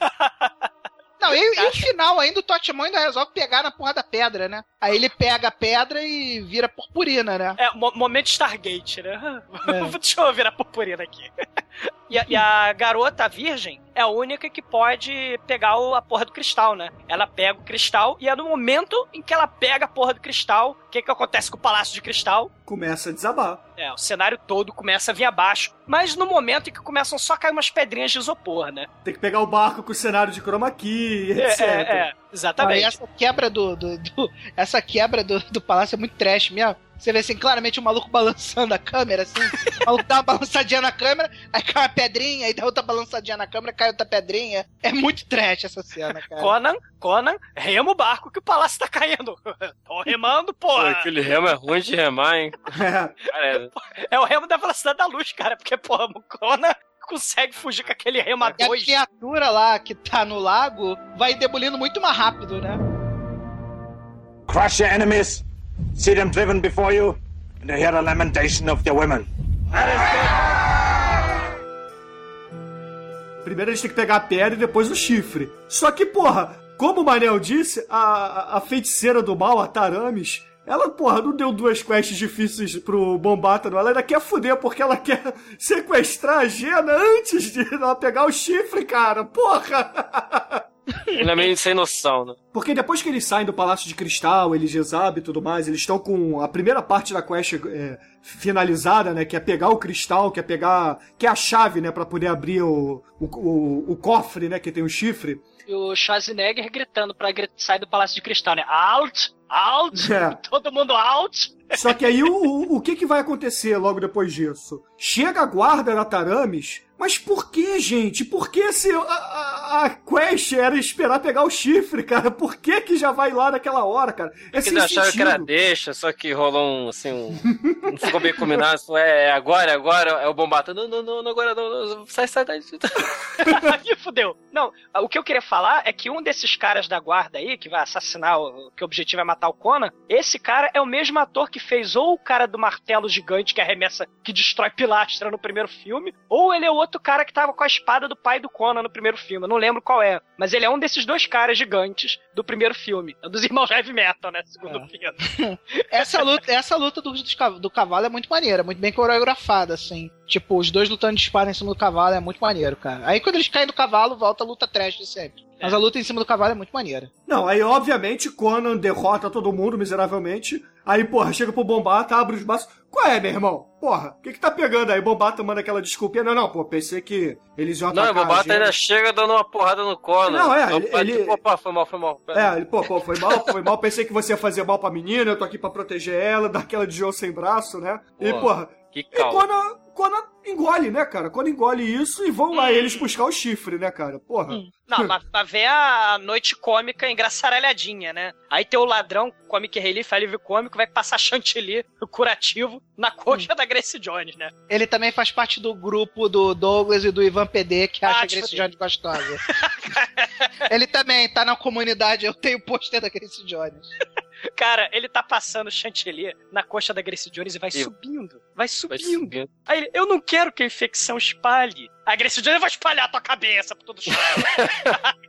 Não, e, e o final ainda, o Totemon ainda resolve pegar na porra da pedra, né? Aí ele pega a pedra e vira purpurina, né? É, mo- momento Stargate, né? É. Deixa eu virar purpurina aqui. E a, e a garota virgem é a única que pode pegar o- a porra do cristal, né? Ela pega o cristal e é no momento em que ela pega a porra do cristal, o que que acontece com o Palácio de Cristal? Começa a desabar. É, o cenário todo começa a vir abaixo, mas no momento em que começam só a cair umas pedrinhas de isopor, né? Tem que pegar o barco com o cenário de chroma key, É, etc. é, é, Ah, exatamente. e essa quebra do, do- do- essa quebra do, do palácio é muito trash mesmo. Você vê assim, claramente o maluco balançando a câmera, assim. O maluco dá uma balançadinha na câmera, aí cai uma pedrinha, aí dá outra balançadinha na câmera, cai outra pedrinha. É muito trash essa cena, cara. Conan, Conan, rema o barco que o palácio tá caindo. Tô remando, Pô, porra. aquele remo é ruim de remar, hein? É. Cara, É o remo da velocidade da luz, cara, porque, porra, o Conan consegue fugir com aquele remo a E a dois. criatura lá que tá no lago vai debulindo muito mais rápido, né? Crush your enemies, see them driven before you, and hear the lamentation of their women. Primeiro eles têm que pegar a pedra e depois o chifre. Só que, porra, como o Manel disse, a, a- feiticeira do mal, a Taramis, ela, porra, não deu duas quests difíceis pro Bombata, não. Ela ainda quer fuder porque ela quer sequestrar a Gena antes de ela pegar o chifre, cara. Porra! ele é meio sem noção, né? Porque depois que eles saem do Palácio de Cristal, eles Jezab e tudo mais, eles estão com a primeira parte da quest é, finalizada, né? Que é pegar o cristal, que é pegar. que é a chave, né? Pra poder abrir o, o, o, o cofre, né? Que tem o chifre. E o Schwarzenegger gritando pra sair do Palácio de Cristal, né? Out! Out! É. Todo mundo out! Só que aí o, o, o que, que vai acontecer logo depois disso? Chega a guarda da Taramis, mas por que, gente? Por que se a, a, a quest era esperar pegar o chifre, cara? Por que que já vai lá naquela hora, cara? É Que sem eles acharam que era sentido. deixa, só que rolou um, assim, um... Não ficou bem combinado. É, é agora, é agora, é o bombata. Não, não, não, não, agora não, não. Sai, sai daí. Ih, fudeu. Não, o que eu queria falar é que um desses caras da guarda aí, que vai assassinar, o, que o objetivo é matar o Conan, esse cara é o mesmo ator que fez ou o cara do martelo gigante que arremessa, que destrói pilastra no primeiro filme, ou ele é o outro cara que tava com a espada do pai do Conan no primeiro filme. Eu não lembro qual é. Mas ele é um desses dois caras gigantes do primeiro filme. É dos irmãos Heavy Metal, né? Segundo filme. Essa luta, essa luta do, do cavalo é muito maneira, muito bem coreografada, assim. Tipo, os dois lutando de espada em cima do cavalo é muito maneiro, cara. Aí quando eles caem do cavalo, volta a luta trash de sempre. Mas a luta em cima do cavalo é muito maneira. Não, aí obviamente Conan derrota todo mundo miseravelmente. Aí, porra, chega pro Bombata, abre os braços. Qual é, meu irmão? Porra, o que que tá pegando aí? Bombata manda aquela desculpinha. Não, não, pô, pensei que eles iam Não, o atacar bombata ainda chega dando uma porrada no Conan. Não, é, Aí o ele- ele- tipo, Opa, foi mal, foi mal. É, ele, pô, pô, foi mal, foi mal. Pensei que você ia fazer mal pra menina, eu tô aqui pra proteger ela, dar aquela de João sem braço, né? E, Pô, porra, Que e calma. Conan, Conan engole, né, cara? Conan engole isso e vão lá eles buscar o chifre, né, cara? Porra. Não, mas pra ver a noite cômica engraçaralhadinha, né? Aí tem o ladrão, Comic Relief, alívio cômico, vai passar chantilly, o curativo, na coxa da Grace Jones, né? Ele também faz parte do grupo do Douglas e do Ivan PD, que Ah, acha a te Grace fudeu. Jones gostosa. Ele também tá na comunidade, eu tenho o pôster da Grace Jones. Cara, ele tá passando chantilly na coxa da Grace Jones e vai E- subindo, vai Vai subindo. subindo. Aí ele, eu não quero que a infecção espalhe. A Grace Jones vai espalhar a tua cabeça por todo o chão.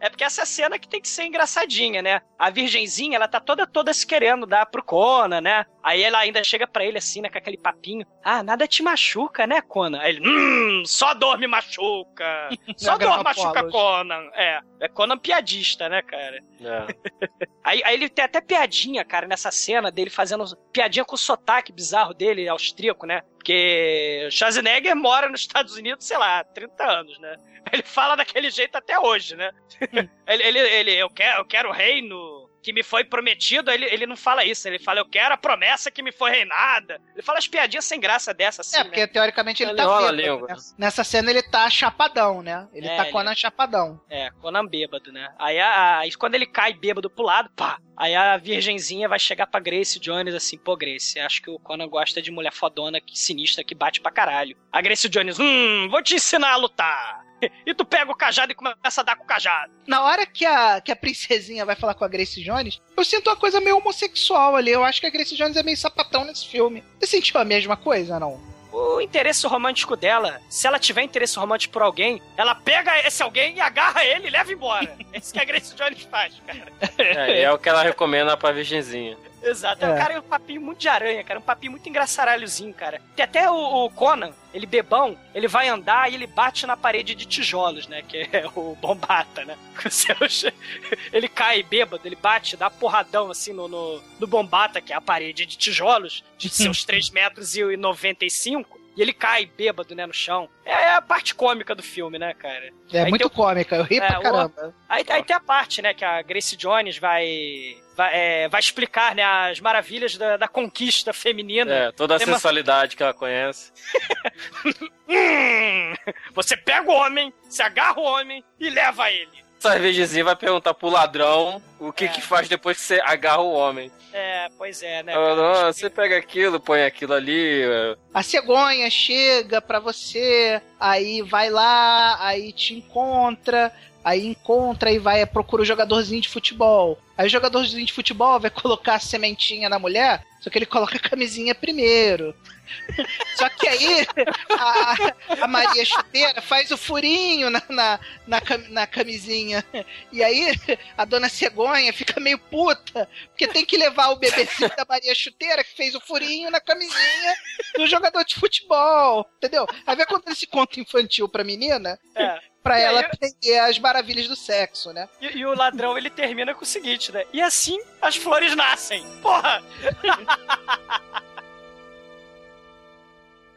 é, porque essa cena que tem que ser engraçadinha, né? A virgenzinha, ela tá toda, toda se querendo dar pro Conan, né? Aí ela ainda chega pra ele assim, né, com aquele papinho. Ah, nada te machuca, né, Conan? Aí ele, hum, só dor me machuca. Só dor machuca Conan. É, é Conan piadista, né, cara? É. Aí, aí ele tem até piadinha, cara, nessa cena dele fazendo piadinha com o sotaque bizarro dele, austríaco, né? Porque Schwarzenegger mora nos Estados Unidos, sei lá, 30 anos, né? Ele fala daquele jeito até hoje, né? ele, ele, ele, eu quero, eu quero o reino que me foi prometido, ele, ele não fala isso, ele fala, eu quero a promessa que me foi reinada. Ele fala as piadinhas sem graça dessa, assim. É, porque né? teoricamente ele, Ele tá bêbado. né? Nessa cena ele tá chapadão, né? Ele É, tá ele- Conan chapadão. É, Conan bêbado, né? Aí, a- aí quando ele cai bêbado pro lado, pá! Aí a virgenzinha vai chegar pra Grace Jones assim, pô, Grace, acho que o Conan gosta de mulher fodona, que sinistra, que bate pra caralho. A Grace Jones, hum, vou te ensinar a lutar. E tu pega o cajado e começa a dar com o cajado. Na hora que a, que a princesinha vai falar com a Grace Jones, eu sinto uma coisa meio homossexual ali. Eu acho que a Grace Jones é meio sapatão nesse filme. Você sentiu a mesma coisa, não? O interesse romântico dela, se ela tiver interesse romântico por alguém, ela pega esse alguém e agarra ele e leva embora. É isso que a Grace Jones faz, cara. É, e é o que ela recomenda pra virgenzinha. Exato. É. É. O cara é um papinho muito de aranha, cara. Um papinho muito engraçaralhozinho, cara. Tem até o, o Conan, ele bebão, ele vai andar e ele bate na parede de tijolos, né? Que é o bombata, né? Ele cai bêbado, ele bate, dá porradão assim no, no, no bombata, que é a parede de tijolos, de seus 3 metros e 95. E ele cai bêbado, né, no chão. É a parte cômica do filme, né, cara? É Aí muito tem cômica, eu ri É, pra o- caramba. Aí, aí tem a parte, né, que a Grace Jones vai. Vai, é, vai explicar, né, as maravilhas da, da conquista feminina. É, toda a Tem uma- sensualidade que ela conhece. Hum, você pega o homem, se agarra o homem e leva ele. Essa virgenzinha vai perguntar pro ladrão o que É. que faz depois que você agarra o homem. É, pois é, né? Cara? "Ah, você pega aquilo, põe aquilo ali. é, A cegonha chega pra você, aí vai lá, aí te encontra, aí encontra e vai procura o jogadorzinho de futebol. Aí o jogadorzinho de futebol vai colocar a sementinha na mulher, só que ele coloca a camisinha primeiro. Só que aí a, a Maria Chuteira faz o furinho na, na, na, na camisinha. E aí a dona Cegonha fica meio puta, porque tem que levar o bebezinho da Maria Chuteira, que fez o furinho na camisinha do jogador de futebol. Entendeu? Aí vai contar esse conto infantil pra menina, É. pra E ela aí- aprender as maravilhas do sexo, né? E, e o ladrão ele termina com o seguinte, né? E assim as flores nascem. Porra!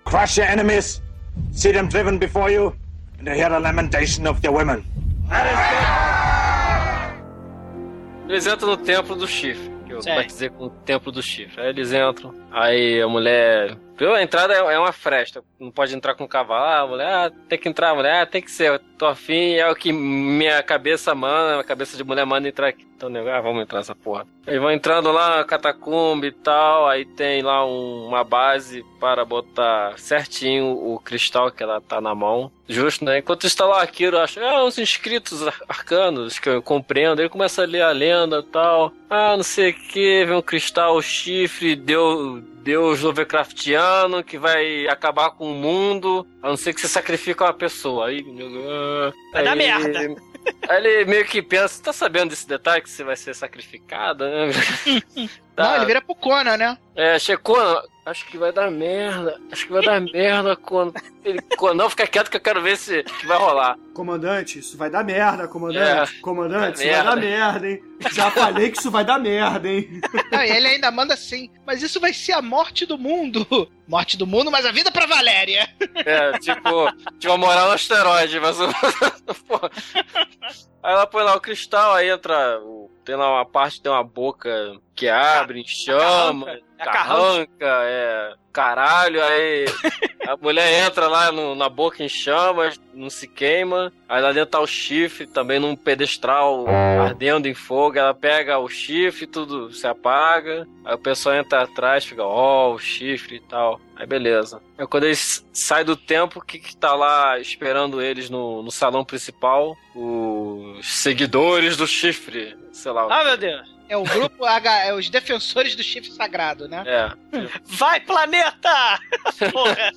Crush your enemies, see them driven before you, and hear the lamentation of their women. Eles entram no templo do chifre. Que eu Certo. batizei com o templo do chifre. Aí eles entram. Aí a mulher. A entrada é é uma fresta. Não pode entrar com o cavalo. Ah, a mulher, ah, tem que entrar, a mulher, ah, tem que ser. Eu tô afim, é o que minha cabeça manda, minha cabeça de mulher manda entrar aqui. Então, nego, ah, vamos entrar nessa porra. Eles vão entrando lá, catacumba e tal. Aí tem lá um- uma base para botar certinho o cristal que ela tá na mão. Justo, né? Enquanto está lá aquilo, acho, ah, uns inscritos ar- arcanos que eu compreendo. Ele começa a ler a lenda e tal. Ah, não sei o que, vem um cristal, chifre, deu. Deus Lovecraftiano que vai acabar com o mundo, a não ser que você sacrifique uma pessoa. Aí, ah, Vai dar aí- merda. Aí ele meio que pensa, tá sabendo desse detalhe que você vai ser sacrificada, né? Tá. Não, ele vira pro Conan, né? É, checou, acho que vai dar merda, acho que vai dar merda quando ele, quando não, fica quieto que eu quero ver se que vai rolar. Comandante, isso vai dar merda, comandante. É. Comandante, isso Vai vai dar merda. merda, hein? Já falei que isso vai dar merda, hein? Não, e ele ainda manda assim, mas isso vai ser a morte do mundo. Morte do mundo, mas a vida pra Valéria. É, tipo, tipo a moral no asteroide, mas o. Porra. Aí ela põe lá o cristal, aí entra. o- Tem lá uma parte, tem uma boca que abre, chama, carranca. É é. Caralho, aí a mulher entra lá no- na boca em chamas, não se queima. Aí lá dentro tá o chifre, também num pedestral ardendo em fogo. Ela pega o chifre, tudo se apaga. Aí o pessoal entra atrás, fica, ó, o chifre e tal. Aí beleza. Aí quando eles saem do templo, o que que tá lá esperando eles no, no salão principal? Os seguidores do chifre, sei lá. Ah, meu Deus. É o grupo H, é os defensores do chifre sagrado, né? É. Vai, planeta! Porra.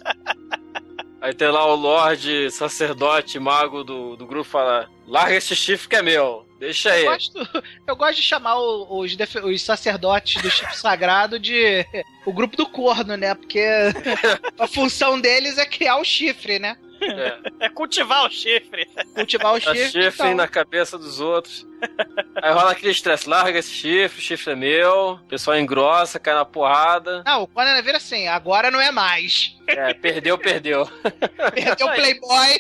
Aí tem lá o Lorde, sacerdote, mago do, do grupo fala: larga esse chifre que é meu. Deixa aí. Eu gosto, eu gosto de chamar os, defe- os sacerdotes do chifre sagrado de o grupo do corno, né? Porque a função deles é criar o chifre, né? É. É cultivar o chifre. Cultivar o Dá chifre. chifre então. na cabeça dos outros. Aí rola aquele estresse. Larga esse chifre, o chifre é meu. O pessoal engrossa, cai na porrada. Não, o Conan vira assim, agora não é mais. É, perdeu, perdeu. Perdeu o Playboy.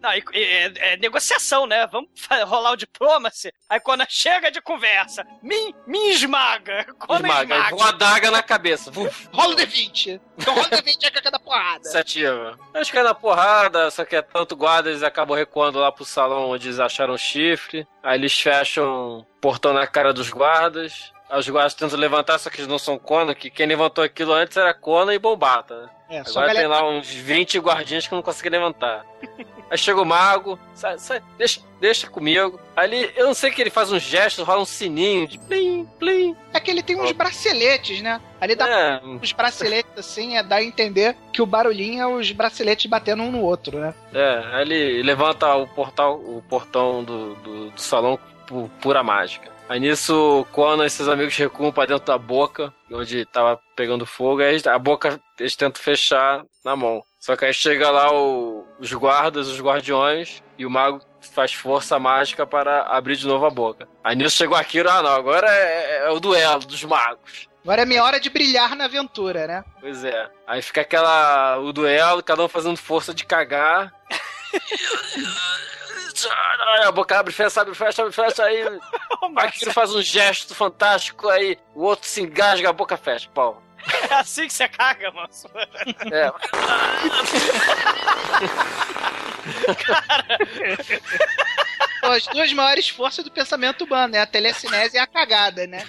Não, e- e- é, é negociação, né? Vamos rolar o diplomacy. Aí quando chega de conversa, me, me esmaga. Quando Esmaga. esmaga. Uma adaga na cabeça. Uf, Rola o D20. Então rola o D20 é que é cada porrada. se ativa. Eles caem na porrada, só que é tanto guarda, eles acabam recuando lá pro salão onde eles acharam o chifre. Aí eles fecham o portão na cara dos guardas. Os guardas tentam levantar, só que eles não são Conan, que quem levantou aquilo antes era Conan e Bombata, né? É, Agora tem galera... lá uns 20 guardinhas que não conseguem levantar. Aí chega o mago, sai, sai, deixa, deixa comigo. Ali, eu não sei que ele faz um gesto, rola um sininho de plim, plim. É que ele tem uns braceletes, né? Ali dá É, uns braceletes assim, é dar a entender que o barulhinho é os braceletes batendo um no outro, né? é, aí ele levanta o portal, o portão do, do, do salão por pura mágica. Aí nisso, Conan e seus amigos recuam pra dentro da boca, onde tava pegando fogo, aí a boca eles tentam fechar na mão. Só que aí chega lá o- os guardas, os guardiões, e o mago faz força mágica para abrir de novo a boca. Aí nisso chegou Akira, ah não, agora é, é o duelo dos magos. Agora é minha hora de brilhar na aventura, né? Pois é. Aí fica aquela. o duelo, cada um fazendo força de cagar. Aí a boca abre, fecha, abre, fecha, abre, fecha, aí o faz um gesto fantástico, aí o outro se engasga, a boca fecha, pau. É assim que você caga, moço. É. Pô, As duas maiores forças do pensamento humano, né? A telecinese e a cagada, né?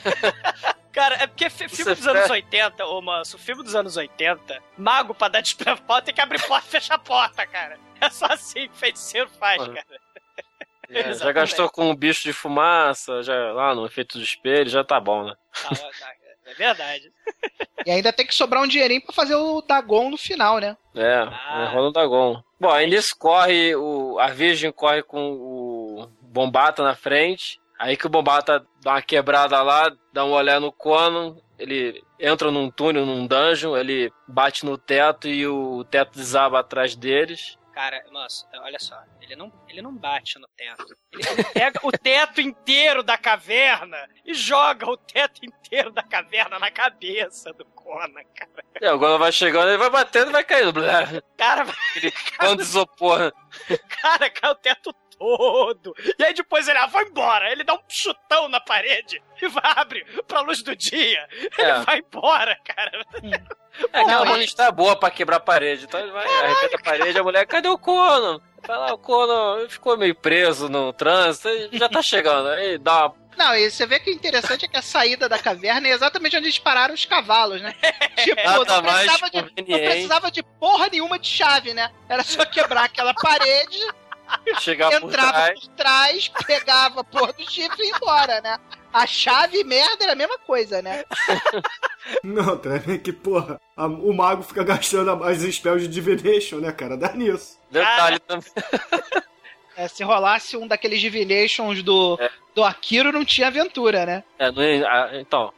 Cara, é porque fi- filme Você dos anos fe- 80, ô moço, filme dos anos 80, mago pra dar despreparo tem que abrir porta e fechar a porta, cara. É só assim que feiticeiro faz, Uhum. cara. É, já gastou com um bicho de fumaça, já lá no efeito do espelho, já tá bom, né? Ah, ah, É verdade. E ainda tem que sobrar um dinheirinho pra fazer o Dagon no final, né? É, Ah. é rola o Dagon. Bom, aí nisso corre, o, a Virgem corre com o Bombata na frente. Aí que o Bombata dá uma quebrada lá, dá uma olhada no Conan, ele entra num túnel, num dungeon, ele bate no teto e o teto desaba atrás deles. Cara, moço, olha só, ele não, ele não bate no teto. Ele, ele pega o teto inteiro da caverna e joga o teto inteiro da caverna na cabeça do Conan, cara. E agora vai chegando, ele vai batendo e vai caindo. Blá, Cara, Ele cano de isopor. cara, cai o teto todo. E aí depois ele, ah, vai embora. Ele dá um chutão na parede e vai abre pra luz do dia. Ele É. vai embora, cara. É aquela Não, bolinha está boa pra quebrar a parede. Então ele vai, arrebenta a parede, a mulher, cadê o Conan? Fala, o Conan ficou meio preso no trânsito, ele já tá chegando. Aí dá uma Não, e você vê que o interessante é que a saída da caverna é exatamente onde eles pararam os cavalos, né? Tipo, não precisava, de, não precisava de porra nenhuma de chave, né? Era só quebrar aquela parede, chegar por entrava trás. por trás, pegava a porra do chifre e ia embora, né? A chave e merda era a mesma coisa, né? Não, Trevor, que porra. a- o mago fica gastando as spells de divination, né, cara? Dá nisso. Detalhe também. É, se rolasse um daqueles divinations do, É. do Akiro, não tinha aventura, né? É, não é- ah, então.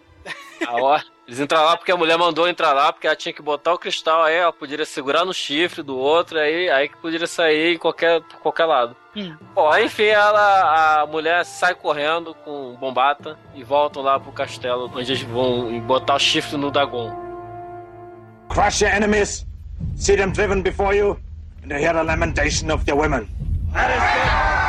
A hora, eles entraram lá porque a mulher mandou entrar lá, porque ela tinha que botar o cristal aí, ela poderia segurar no chifre do outro, aí, aí que poderia sair em qualquer, por qualquer lado. Hum. Bom, aí, enfim, ela, a mulher sai correndo com bombata e voltam lá pro castelo, onde eles vão botar o chifre no Dagon. Crush your enemies, see them driven before you, and hear the lamentation of their women. Cara, mas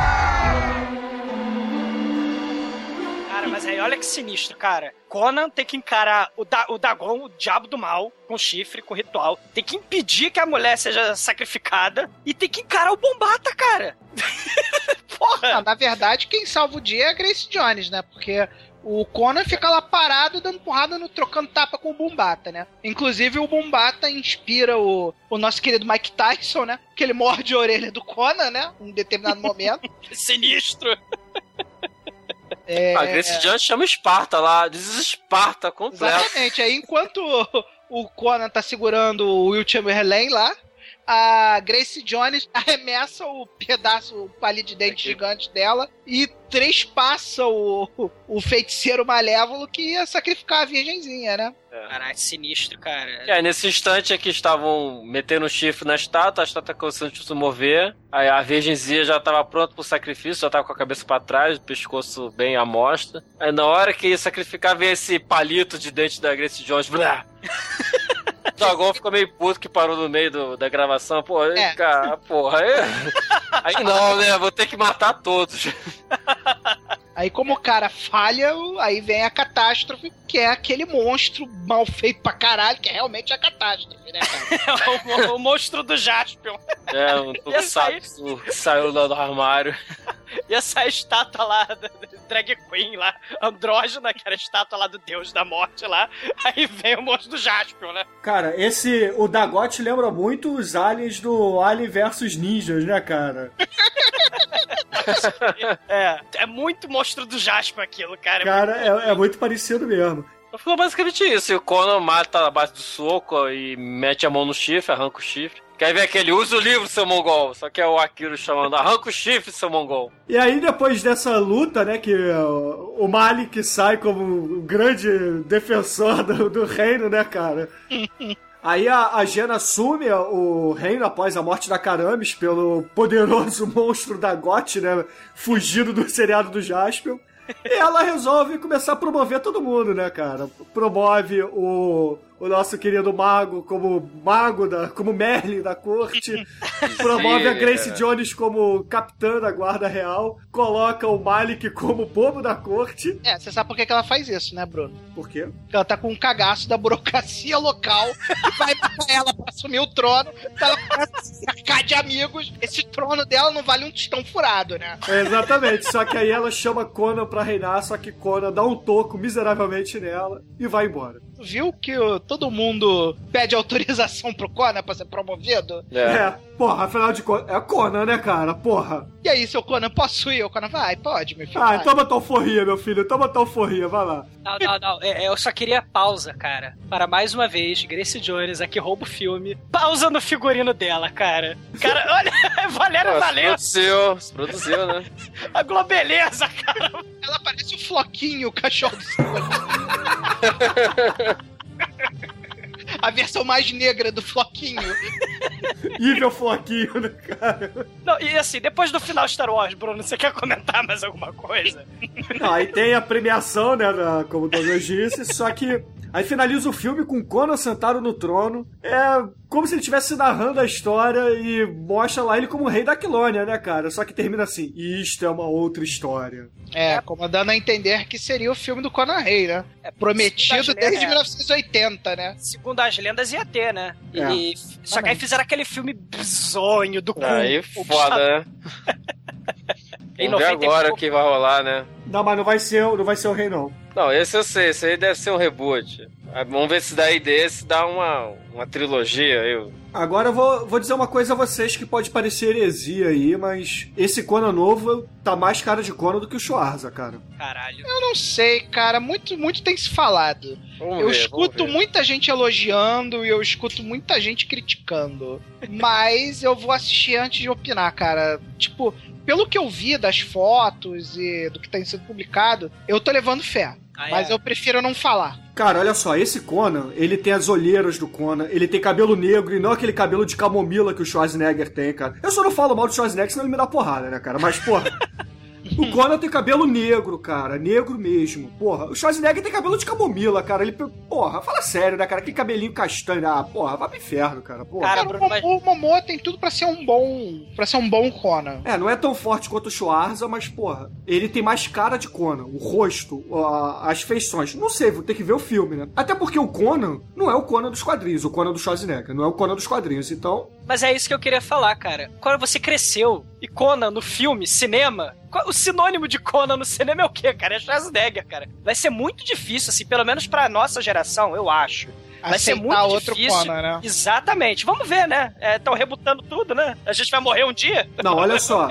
aí olha que sinistro, cara. Conan tem que encarar o, da o Dagon, o diabo do mal, com chifre, com ritual. Tem que impedir que a mulher seja sacrificada e tem que encarar o Bombata, cara. Porra! Não, na verdade, quem salva o dia é a Grace Jones, né? Porque o Conan fica lá parado, dando porrada, no, trocando tapa com o Bumbata, né? Inclusive, o Bumbata inspira o, o nosso querido Mike Tyson, né? Que ele morde a orelha do Conan, né? Em determinado momento. Sinistro! É, A Grace Jones chama Esparta lá, diz Esparta completo. Exatamente. Aí, enquanto o- o Conan tá segurando o Will Chamberlain lá, a Grace Jones arremessa o pedaço, o palito de dente gigante dela e trespassa o, o feiticeiro malévolo que ia sacrificar a virgenzinha, né? Caralho, sinistro, cara. É, nesse instante é que estavam metendo o chifre na estátua, a estátua começando a se mover, aí a virgenzinha já estava pronta pro sacrifício, já tava com a cabeça para trás, o pescoço bem à mostra. Aí na hora que ia sacrificar, veio esse palito de dente da Grace Jones, blá. O Dragon ficou meio puto que parou no meio do- da gravação. Pô, É. cara, porra. Aí, aí não, né? Vou ter que matar todos. Aí, como o cara falha, aí vem a catástrofe, que é aquele monstro mal feito pra caralho, que é realmente a catástrofe, né, cara? o, o monstro do Jaspion. É, um Ia sair. tokusatsu que saiu do armário. E essa estátua lá, da, da drag queen lá, andrógena, que era a estátua lá do deus da morte lá. Aí vem o monstro do Jaspion, né? Cara, esse. O Dagote lembra muito os aliens do Alien versus Ninjas, né, cara? É, é muito monstro do Jaspion aquilo, cara. Cara, é, é muito parecido mesmo. Foi basicamente isso. E o Conan mata a base do soco e mete a mão no chifre, arranca o chifre. Quer ver aquele? Usa o livro, seu mongol. Só que é o Akiro chamando. Arranca o chifre, seu mongol. E aí, depois dessa luta, né, que o Malik sai como um grande defensor do, do reino, né, cara? Aí a, a Jena assume o reino após a morte da Karamis pelo poderoso monstro da Goth, né, fugido do seriado do Jaspion. E ela resolve começar a promover todo mundo, né, cara? Promove o, o nosso querido mago como mago, da, como Merlin da corte. Promove a Grace é. Jones como capitã da guarda real. Coloca o Malik como bobo da corte. É, você sabe por que que ela faz isso, né, Bruno? Por quê? Porque ela tá com um cagaço da burocracia local e vai matar ela pra assumir o trono. Então ela cercar de amigos. Esse trono dela não vale um tostão furado, né? É, exatamente. só que aí ela chama Conan pra reinar, só que Conan dá um toco miseravelmente nela e vai embora. Tu Viu que ó, todo mundo pede autorização pro Conan pra ser promovido? É, porra, afinal de contas, é Conan, né, cara? Porra. E aí, seu Conan, posso ir? O Conan vai, pode, meu filho. Ah, vai. toma tua alforria, meu filho, toma tua alforria, vai lá. Não, não, não. É, é, eu só queria pausa, cara. Para mais uma vez, Grace Jones aqui rouba o filme. Pausa no figurino dela, cara. Cara, olha, Valéria Pô, se Valença, produziu, se produziu, né? a Globeleza, cara. Ela parece o Floquinho, o cachorro do. A versão mais negra do Floquinho. Evil Floquinho, né, cara? Não, e assim, depois do final Star Wars, Bruno, você quer comentar mais alguma coisa? Não, aí tem a premiação, né, como o Douglas disse, só que aí finaliza o filme com Conan sentado no trono. É como se ele estivesse narrando a história e mostra lá ele como rei da Aquilônia, né, cara? Só que termina assim, isto é uma outra história. É, como dando a entender que seria o filme do Conan Rey, né? É prometido desde lendas, 1980, né? Segundo as lendas, ia ter, né? E, É. só que aí fizeram aquele filme bizonho do Aí cu- foda, né? Vamos ver 90 e agora o que vai rolar, né? Não, mas não vai ser, não vai ser o rei, não. Não, esse eu sei, esse aí deve ser um reboot. Ah, Vamos ver se daí desse dá uma, uma trilogia. Eu... Agora eu vou, vou dizer uma coisa a vocês que pode parecer heresia aí, mas esse Conan novo tá mais cara de Conan do que o Schwarza, cara. Caralho. Eu não sei, cara. Muito, muito tem se falado. Vamos eu ver, escuto vamos ver. muita gente elogiando e eu escuto muita gente criticando. Mas eu vou assistir antes de opinar, cara. Tipo, pelo que eu vi das fotos e do que tem sido publicado, eu tô levando fé. Ah, Mas é. eu prefiro não falar. Cara, olha só, esse Conan, ele tem as olheiras do Conan, ele tem cabelo negro e não aquele cabelo de camomila que o Schwarzenegger tem, cara. Eu só não falo mal do Schwarzenegger, senão ele me dá porrada, né, cara? Mas, porra. O Conan tem cabelo negro, cara. Negro mesmo. Porra, o Schwarzenegger tem cabelo de camomila, cara. Ele. Porra, fala sério, né, cara? Aquele cabelinho castanho. Ah, porra, vai pro inferno, cara. Porra. Cara, Bruno, o, mas- o Momoa tem tudo pra ser um bom. para ser um bom Conan. É, não é tão forte quanto o Schwarza, mas, porra, ele tem mais cara de Conan. O rosto, a- as feições. Não sei, vou ter que ver o filme, né? Até porque o Conan não é o Conan dos quadrinhos, o Conan do Schwarzenegger. Não é o Conan dos quadrinhos, então... Mas é isso que eu queria falar, cara. Quando você cresceu e Conan no filme, cinema, qual- o sinônimo de Conan no cinema é o quê, cara? É Schwarzenegger, cara. Vai ser muito difícil, assim, pelo menos pra nossa geração, eu acho. Vai ser muito outro difícil. Conan, né? Exatamente. Vamos ver, né? Estão rebutando tudo, né? A gente vai morrer um dia? Não, olha só.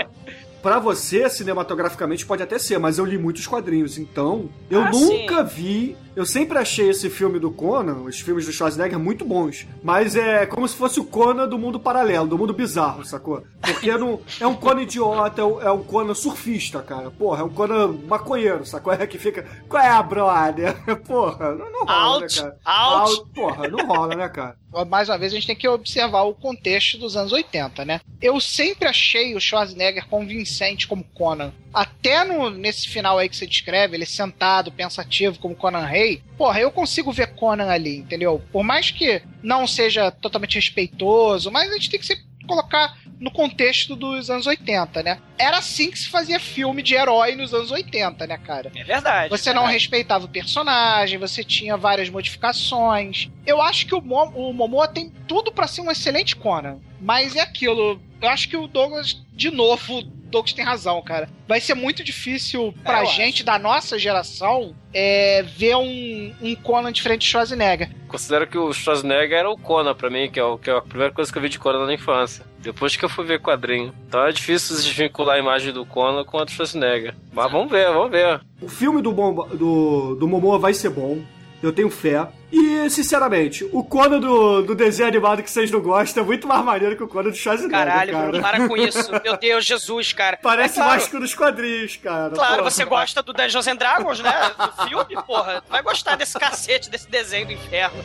Pra você, cinematograficamente, pode até ser, mas eu li muitos quadrinhos, então eu Ah, nunca vi Eu sempre achei esse filme do Conan, os filmes do Schwarzenegger, muito bons. Mas é como se fosse o Conan do mundo paralelo, do mundo bizarro, sacou? Porque não, é um Conan idiota, é um, é um Conan surfista, cara. Porra, é um Conan maconheiro, sacou? É que fica. Qual é a brother? Porra, não, não rola, Out, né, cara? out. Porra, não rola, né, cara? mais uma vez, a gente tem que observar o contexto dos anos 80, né? Eu sempre achei o Schwarzenegger convincente como Conan. Até no, nesse final aí que você descreve, ele sentado, pensativo, como Conan Rei. Porra, eu consigo ver Conan ali, entendeu? Por mais que não seja totalmente respeitoso, mas a gente tem que se colocar no contexto dos anos 80, né? Era assim que se fazia filme de herói nos anos 80, né, cara? É verdade. Você é não verdade. respeitava o personagem, você tinha várias modificações. Eu acho que o, Mo o Momoa tem tudo pra ser um excelente Conan. Mas é aquilo. Eu acho que o Douglas, de novo, Douglas tem razão, cara. Vai ser muito difícil pra É, gente da nossa geração é, ver um, um Conan diferente de Schwarzenegger. Considero que o Schwarzenegger era o Conan pra mim, que é, o, que é a primeira coisa que eu vi de Conan na infância. Depois que eu fui ver quadrinho. Então é difícil desvincular a imagem do Conan com a do Schwarzenegger. Mas vamos ver, vamos ver. O filme do, Bomba, do, do Momoa vai ser bom. Eu tenho fé. E, sinceramente, o Conan do, do desenho animado que vocês não gostam é muito mais maneiro que o Conan do Schwarzenegger, Caralho, cara. Bruno, para com isso. Meu Deus, Jesus, cara. Parece É claro, mais que o dos quadrinhos, cara. Claro, Porra. você gosta do Dungeons and Dragons, né? Do filme, porra. Vai gostar desse cacete, desse desenho do inferno.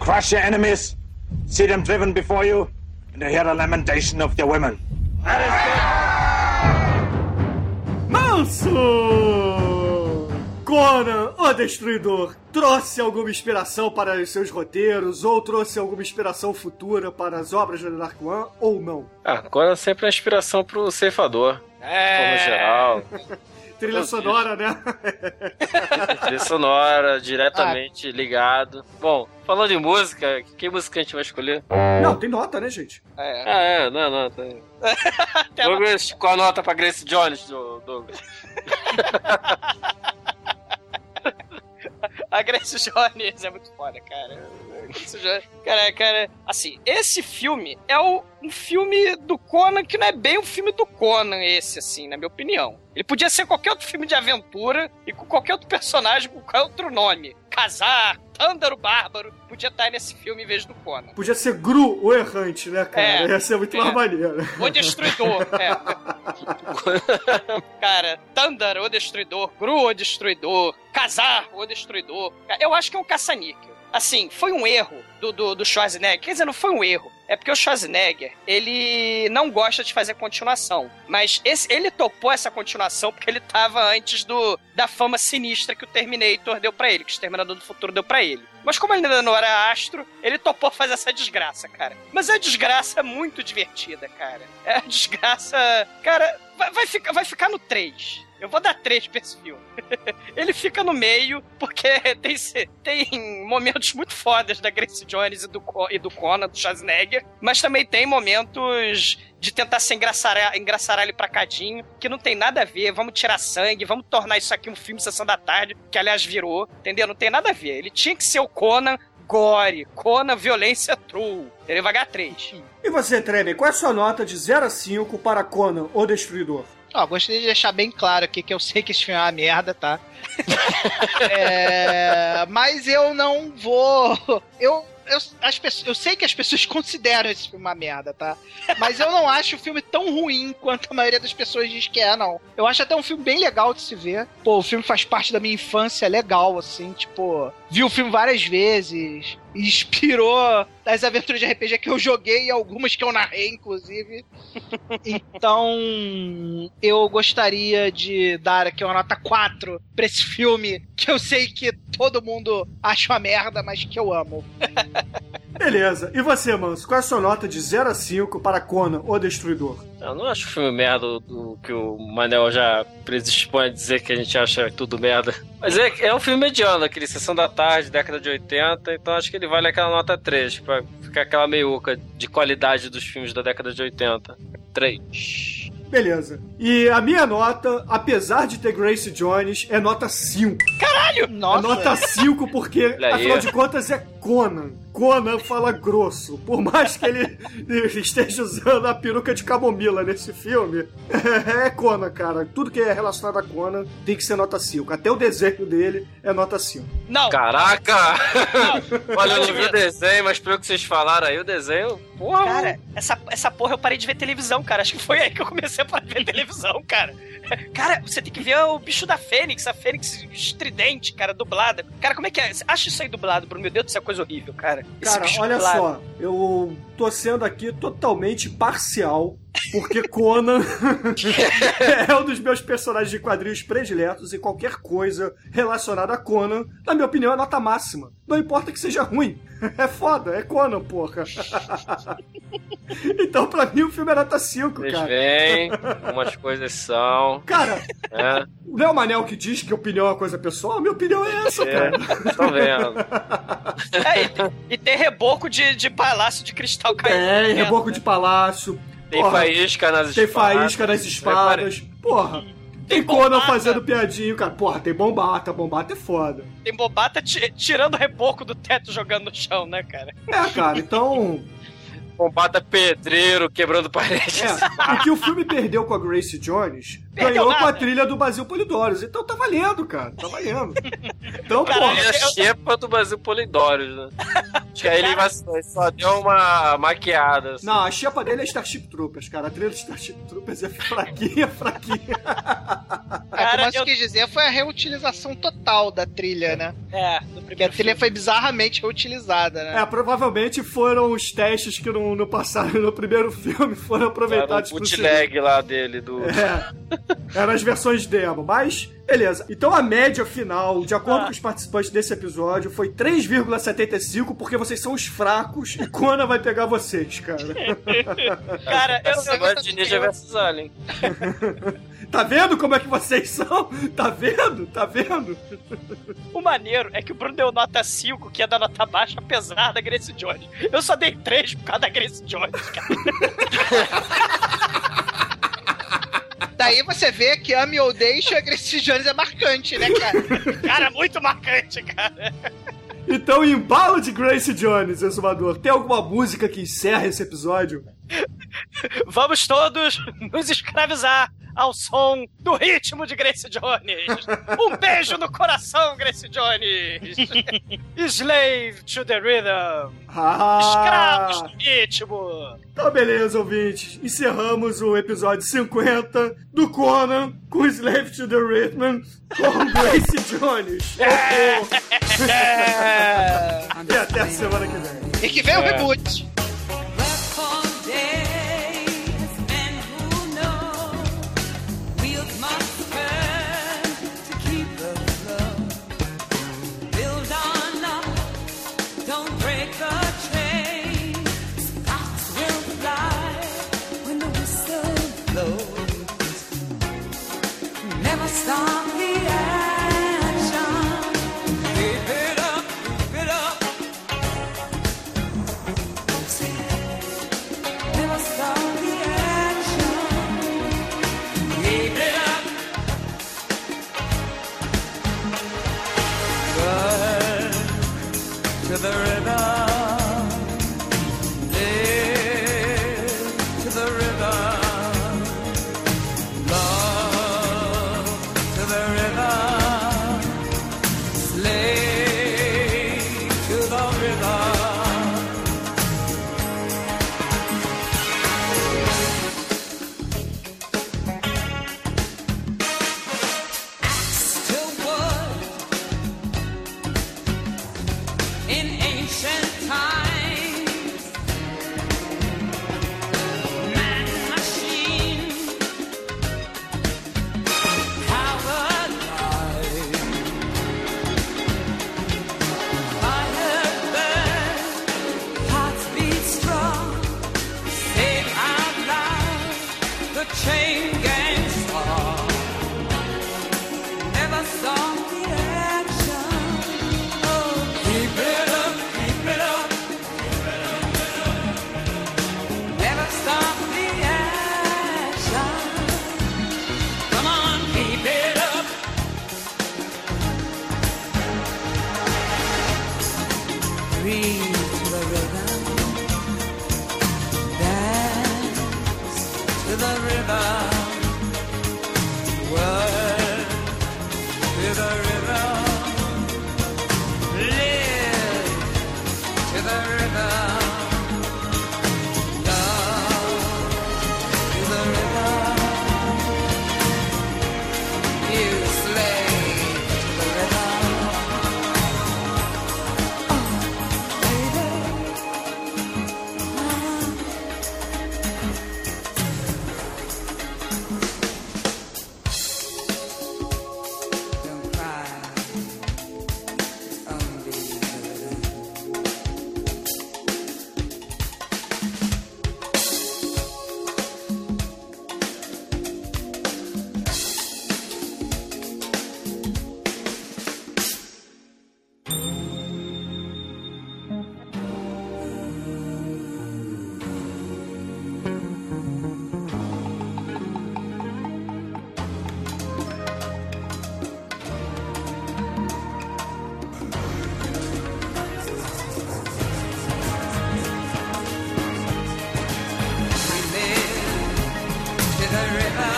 Crush your enemies, see them driven before you, and hear the lamentation of their women. Manso! Conan, o Destruidor, trouxe alguma inspiração para os seus roteiros ou trouxe alguma inspiração futura para as obras do Dark One ou não? Ah, Conan sempre é inspiração pro ceifador. De forma É. geral. Trilha sonora, né? Trilha sonora, diretamente ligado. Bom, falando em música, que música a gente vai escolher? Não, tem nota, né, gente? É. Ah, é, não, não. Tem... Até ela- Douglas, qual a nota pra Grace Jones, do- Douglas? A Grace Jones é muito foda, cara. A Grace Jones- Cara, cara, assim, esse filme é o, um filme do Conan que não é bem um filme do Conan, esse, assim, na minha opinião. Ele podia ser qualquer outro filme de aventura e com qualquer outro personagem com qualquer outro nome. Casar, Tândaro Bárbaro, podia estar nesse filme em vez do Conan. Podia ser Gru, o errante, né, cara? É. Ia ser muito É. mais maneiro. O Destruidor, é. Cara, Thunder, o Destruidor, Gru, o Destruidor, Casar, o Destruidor. Eu acho que é um caça-níquel. Assim, foi um erro do, do, do Schwarzenegger. Quer dizer, não foi um erro. É porque o Schwarzenegger, ele não gosta de fazer continuação. Mas esse, ele topou essa continuação porque ele tava antes do da fama sinistra que o Terminator deu pra ele, que o Exterminador do Futuro deu pra ele. Mas como ele ainda não era astro, ele topou fazer essa desgraça, cara. Mas é desgraça muito divertida, cara. É a desgraça. Cara, vai, vai ficar, vai ficar no 3. Eu vou dar 3 pra esse filme. Ele fica no meio, porque tem, tem momentos muito fodas da Grace Jones e do, e do Conan, do Schwarzenegger, mas também tem momentos de tentar se engraçar, engraçar ele pra cadinho, que não tem nada a ver, vamos tirar sangue, vamos tornar isso aqui um filme Sessão da Tarde, que aliás virou, entendeu? Não tem nada a ver. Ele tinha que ser o Conan gore, Conan violência true. Ele vai ganhar 3. E você, Treme, qual é a sua nota de 0 a 5 para Conan, o Destruidor? Ó, gostaria de deixar bem claro aqui que eu sei que esse filme é uma merda, tá? É, mas eu não vou. Eu, eu, as pessoas, eu sei que as pessoas consideram esse filme uma merda, tá? Mas eu não acho o filme tão ruim quanto a maioria das pessoas diz que é, não. Eu acho até um filme bem legal de se ver. Pô, o filme faz parte da minha infância legal, assim, tipo. Vi o filme várias vezes. Inspirou das aventuras de RPG que eu joguei e algumas que eu narrei, inclusive. Então, eu gostaria de dar aqui uma nota 4 pra esse filme que eu sei que todo mundo acha uma merda, mas que eu amo. Beleza. E você, Manso, qual é a sua nota de 0 a 5 para Conan, o Destruidor? Eu não acho o filme merda do que o Manel já predispõe a dizer que a gente acha tudo merda. Mas é, é um filme mediano, aquele Sessão da Tarde, década de 80, então acho que ele vale aquela nota 3, pra ficar aquela meiuca de qualidade dos filmes da década de 80. 3. Beleza. E a minha nota, apesar de ter Grace Jones, é nota 5. Caralho! É nota 5 porque, afinal de contas, é Conan. Conan fala grosso. Por mais que ele esteja usando a peruca de camomila nesse filme, é Conan, cara. Tudo que é relacionado a Conan tem que ser nota 5. Até o desenho dele é nota 5. Não, Caraca! Olha, eu não vi o desenho, mas pelo que vocês falaram aí, o desenho. Porra! Cara, essa, essa porra eu parei de ver televisão, cara. Acho que foi aí que eu comecei a parar de ver televisão, cara. Cara, você tem que ver o bicho da Fênix, a Fênix estridente, cara, dublada. Cara, como é que é? Acha isso aí dublado, Bruno? Meu Deus do céu, coisa horrível, cara. Cara, bicho olha dublado. só, eu tô sendo aqui totalmente parcial, porque Conan é um dos meus personagens de quadrinhos prediletos e qualquer coisa relacionada a Conan, na minha opinião, é nota máxima. Não importa que seja ruim. É foda, é Conan, porra. Então, pra mim, o filme é nota 5, Vocês cara. veem, umas coisas são. Cara, né? não é o Manel que diz que opinião é uma coisa pessoal? Minha opinião é essa, É, cara. estão vendo. É, e, tem- e tem reboco de, de palácio de cristal caindo. Tem reboco de palácio. Tem porra, faísca nas Tem espadas. faísca nas espadas. Porra. Tem Tem Conan bombata. fazendo piadinho, cara. Porra, tem bombata. Bombata é foda. Tem bobata ti- tirando reboco do teto jogando no chão, né, cara? É, cara, então. Combata pedreiro, quebrando paredes. É, o que o filme perdeu com a Grace Jones Ganhou com a nada. trilha do Basil Polidórios. Então tá valendo, cara. Tá valendo. Então, porra. a xepa do Brasil Polidórios, né? Acho que aí ele vacilou, só deu uma maquiada. assim. Não, a chepa dele é Starship Troopers, cara. A trilha de Starship Troopers é fraquinha, fraquinha. É, Cara, como você eu- quis dizer, foi a reutilização total da trilha, né? É, Porque a trilha filme. foi bizarramente reutilizada, né? É, provavelmente foram os testes que não, não passaram no primeiro filme, foram Era o aproveitados pro segundo. bootleg lá dele, do... É. Eram as versões demo, mas beleza. Então a média final, de acordo Ah. com os participantes desse episódio, foi 3,75, porque vocês são os fracos e Conan vai pegar vocês, cara. Cara, eu, eu, semana de Ninja vs Alien. Tá vendo como é que vocês são? Tá vendo? Tá vendo? o maneiro é que o Bruno deu nota 5, que é da nota baixa, apesar da Grace Jones. Eu só dei 3 por causa da Grace Jones, cara. Daí você vê que Ame ou Deixa, a Grace Jones é marcante, né, cara? Cara, muito marcante, cara. Então, embalo de Grace Jones, exumador, tem alguma música que encerra esse episódio? Vamos todos nos escravizar ao som do ritmo de Grace Jones. Um beijo no coração, Grace Jones. Slave to the rhythm. Ah! Escravos do ritmo. Então, beleza, ouvintes. Encerramos o episódio 50 do Conan com Slave to the Rhythm com Grace Jones. E até a semana que vem. E que vem o reboot. The rhythm,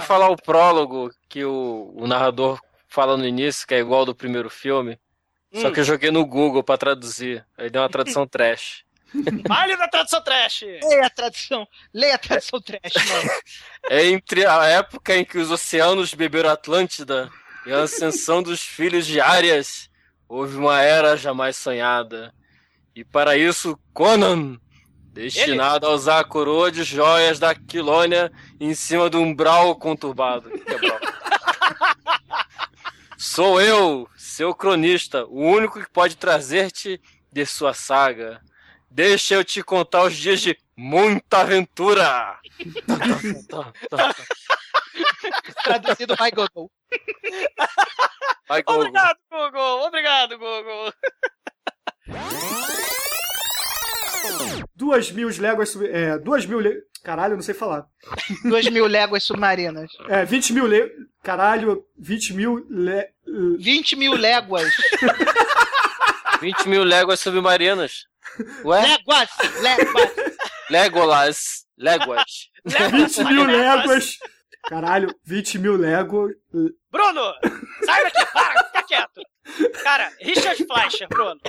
Queria falar o prólogo que o, o narrador fala no início, que é igual ao do primeiro filme. Só Hum. que eu joguei no Google pra traduzir. Aí deu uma tradução trash. Vale da tradução trash! Leia a tradução. Leia a tradução trash, mano. É entre a época em que os oceanos beberam Atlântida e a ascensão dos filhos de Arias, houve uma era jamais sonhada. E para isso, Conan, destinado a usar a coroa de joias da Quilônia em cima do umbral conturbado. Que é. Sou eu, seu cronista, o único que pode trazer-te de sua saga. Deixa eu te contar os dias de muita aventura. Traduzido by Google. Vai, Google. Obrigado, Google! Obrigado, Google! Duas mil léguas. É, duas mil. le- Caralho, eu não sei falar. Duas mil léguas submarinas. É, 20 mil. Le... Caralho, 20 mil. Le... 20 mil léguas. 20 mil léguas submarinas. Ué? Léguas! Léguas! Legolas. Léguas. 20 mil léguas. Caralho, 20 mil léguas. Bruno! Sai daqui! Para! Fica quieto! Cara, Richard Fleischer, Bruno.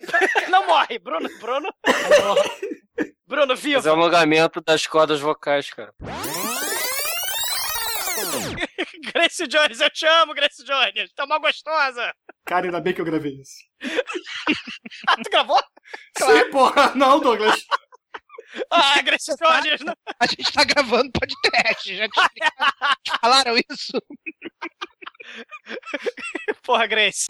Não morre! Bruno, Bruno. Bruno, vivo! Fazer o alongamento das cordas vocais, cara. Grace Jones, eu te amo, Grace Jones! Tá uma gostosa! Cara, ainda bem que eu gravei isso. Ah, tu gravou? Sim, porra. Não, Douglas. Ah, Grace Jones! não- A gente tá gravando podcast. Já. Te falaram isso? Porra, Grace.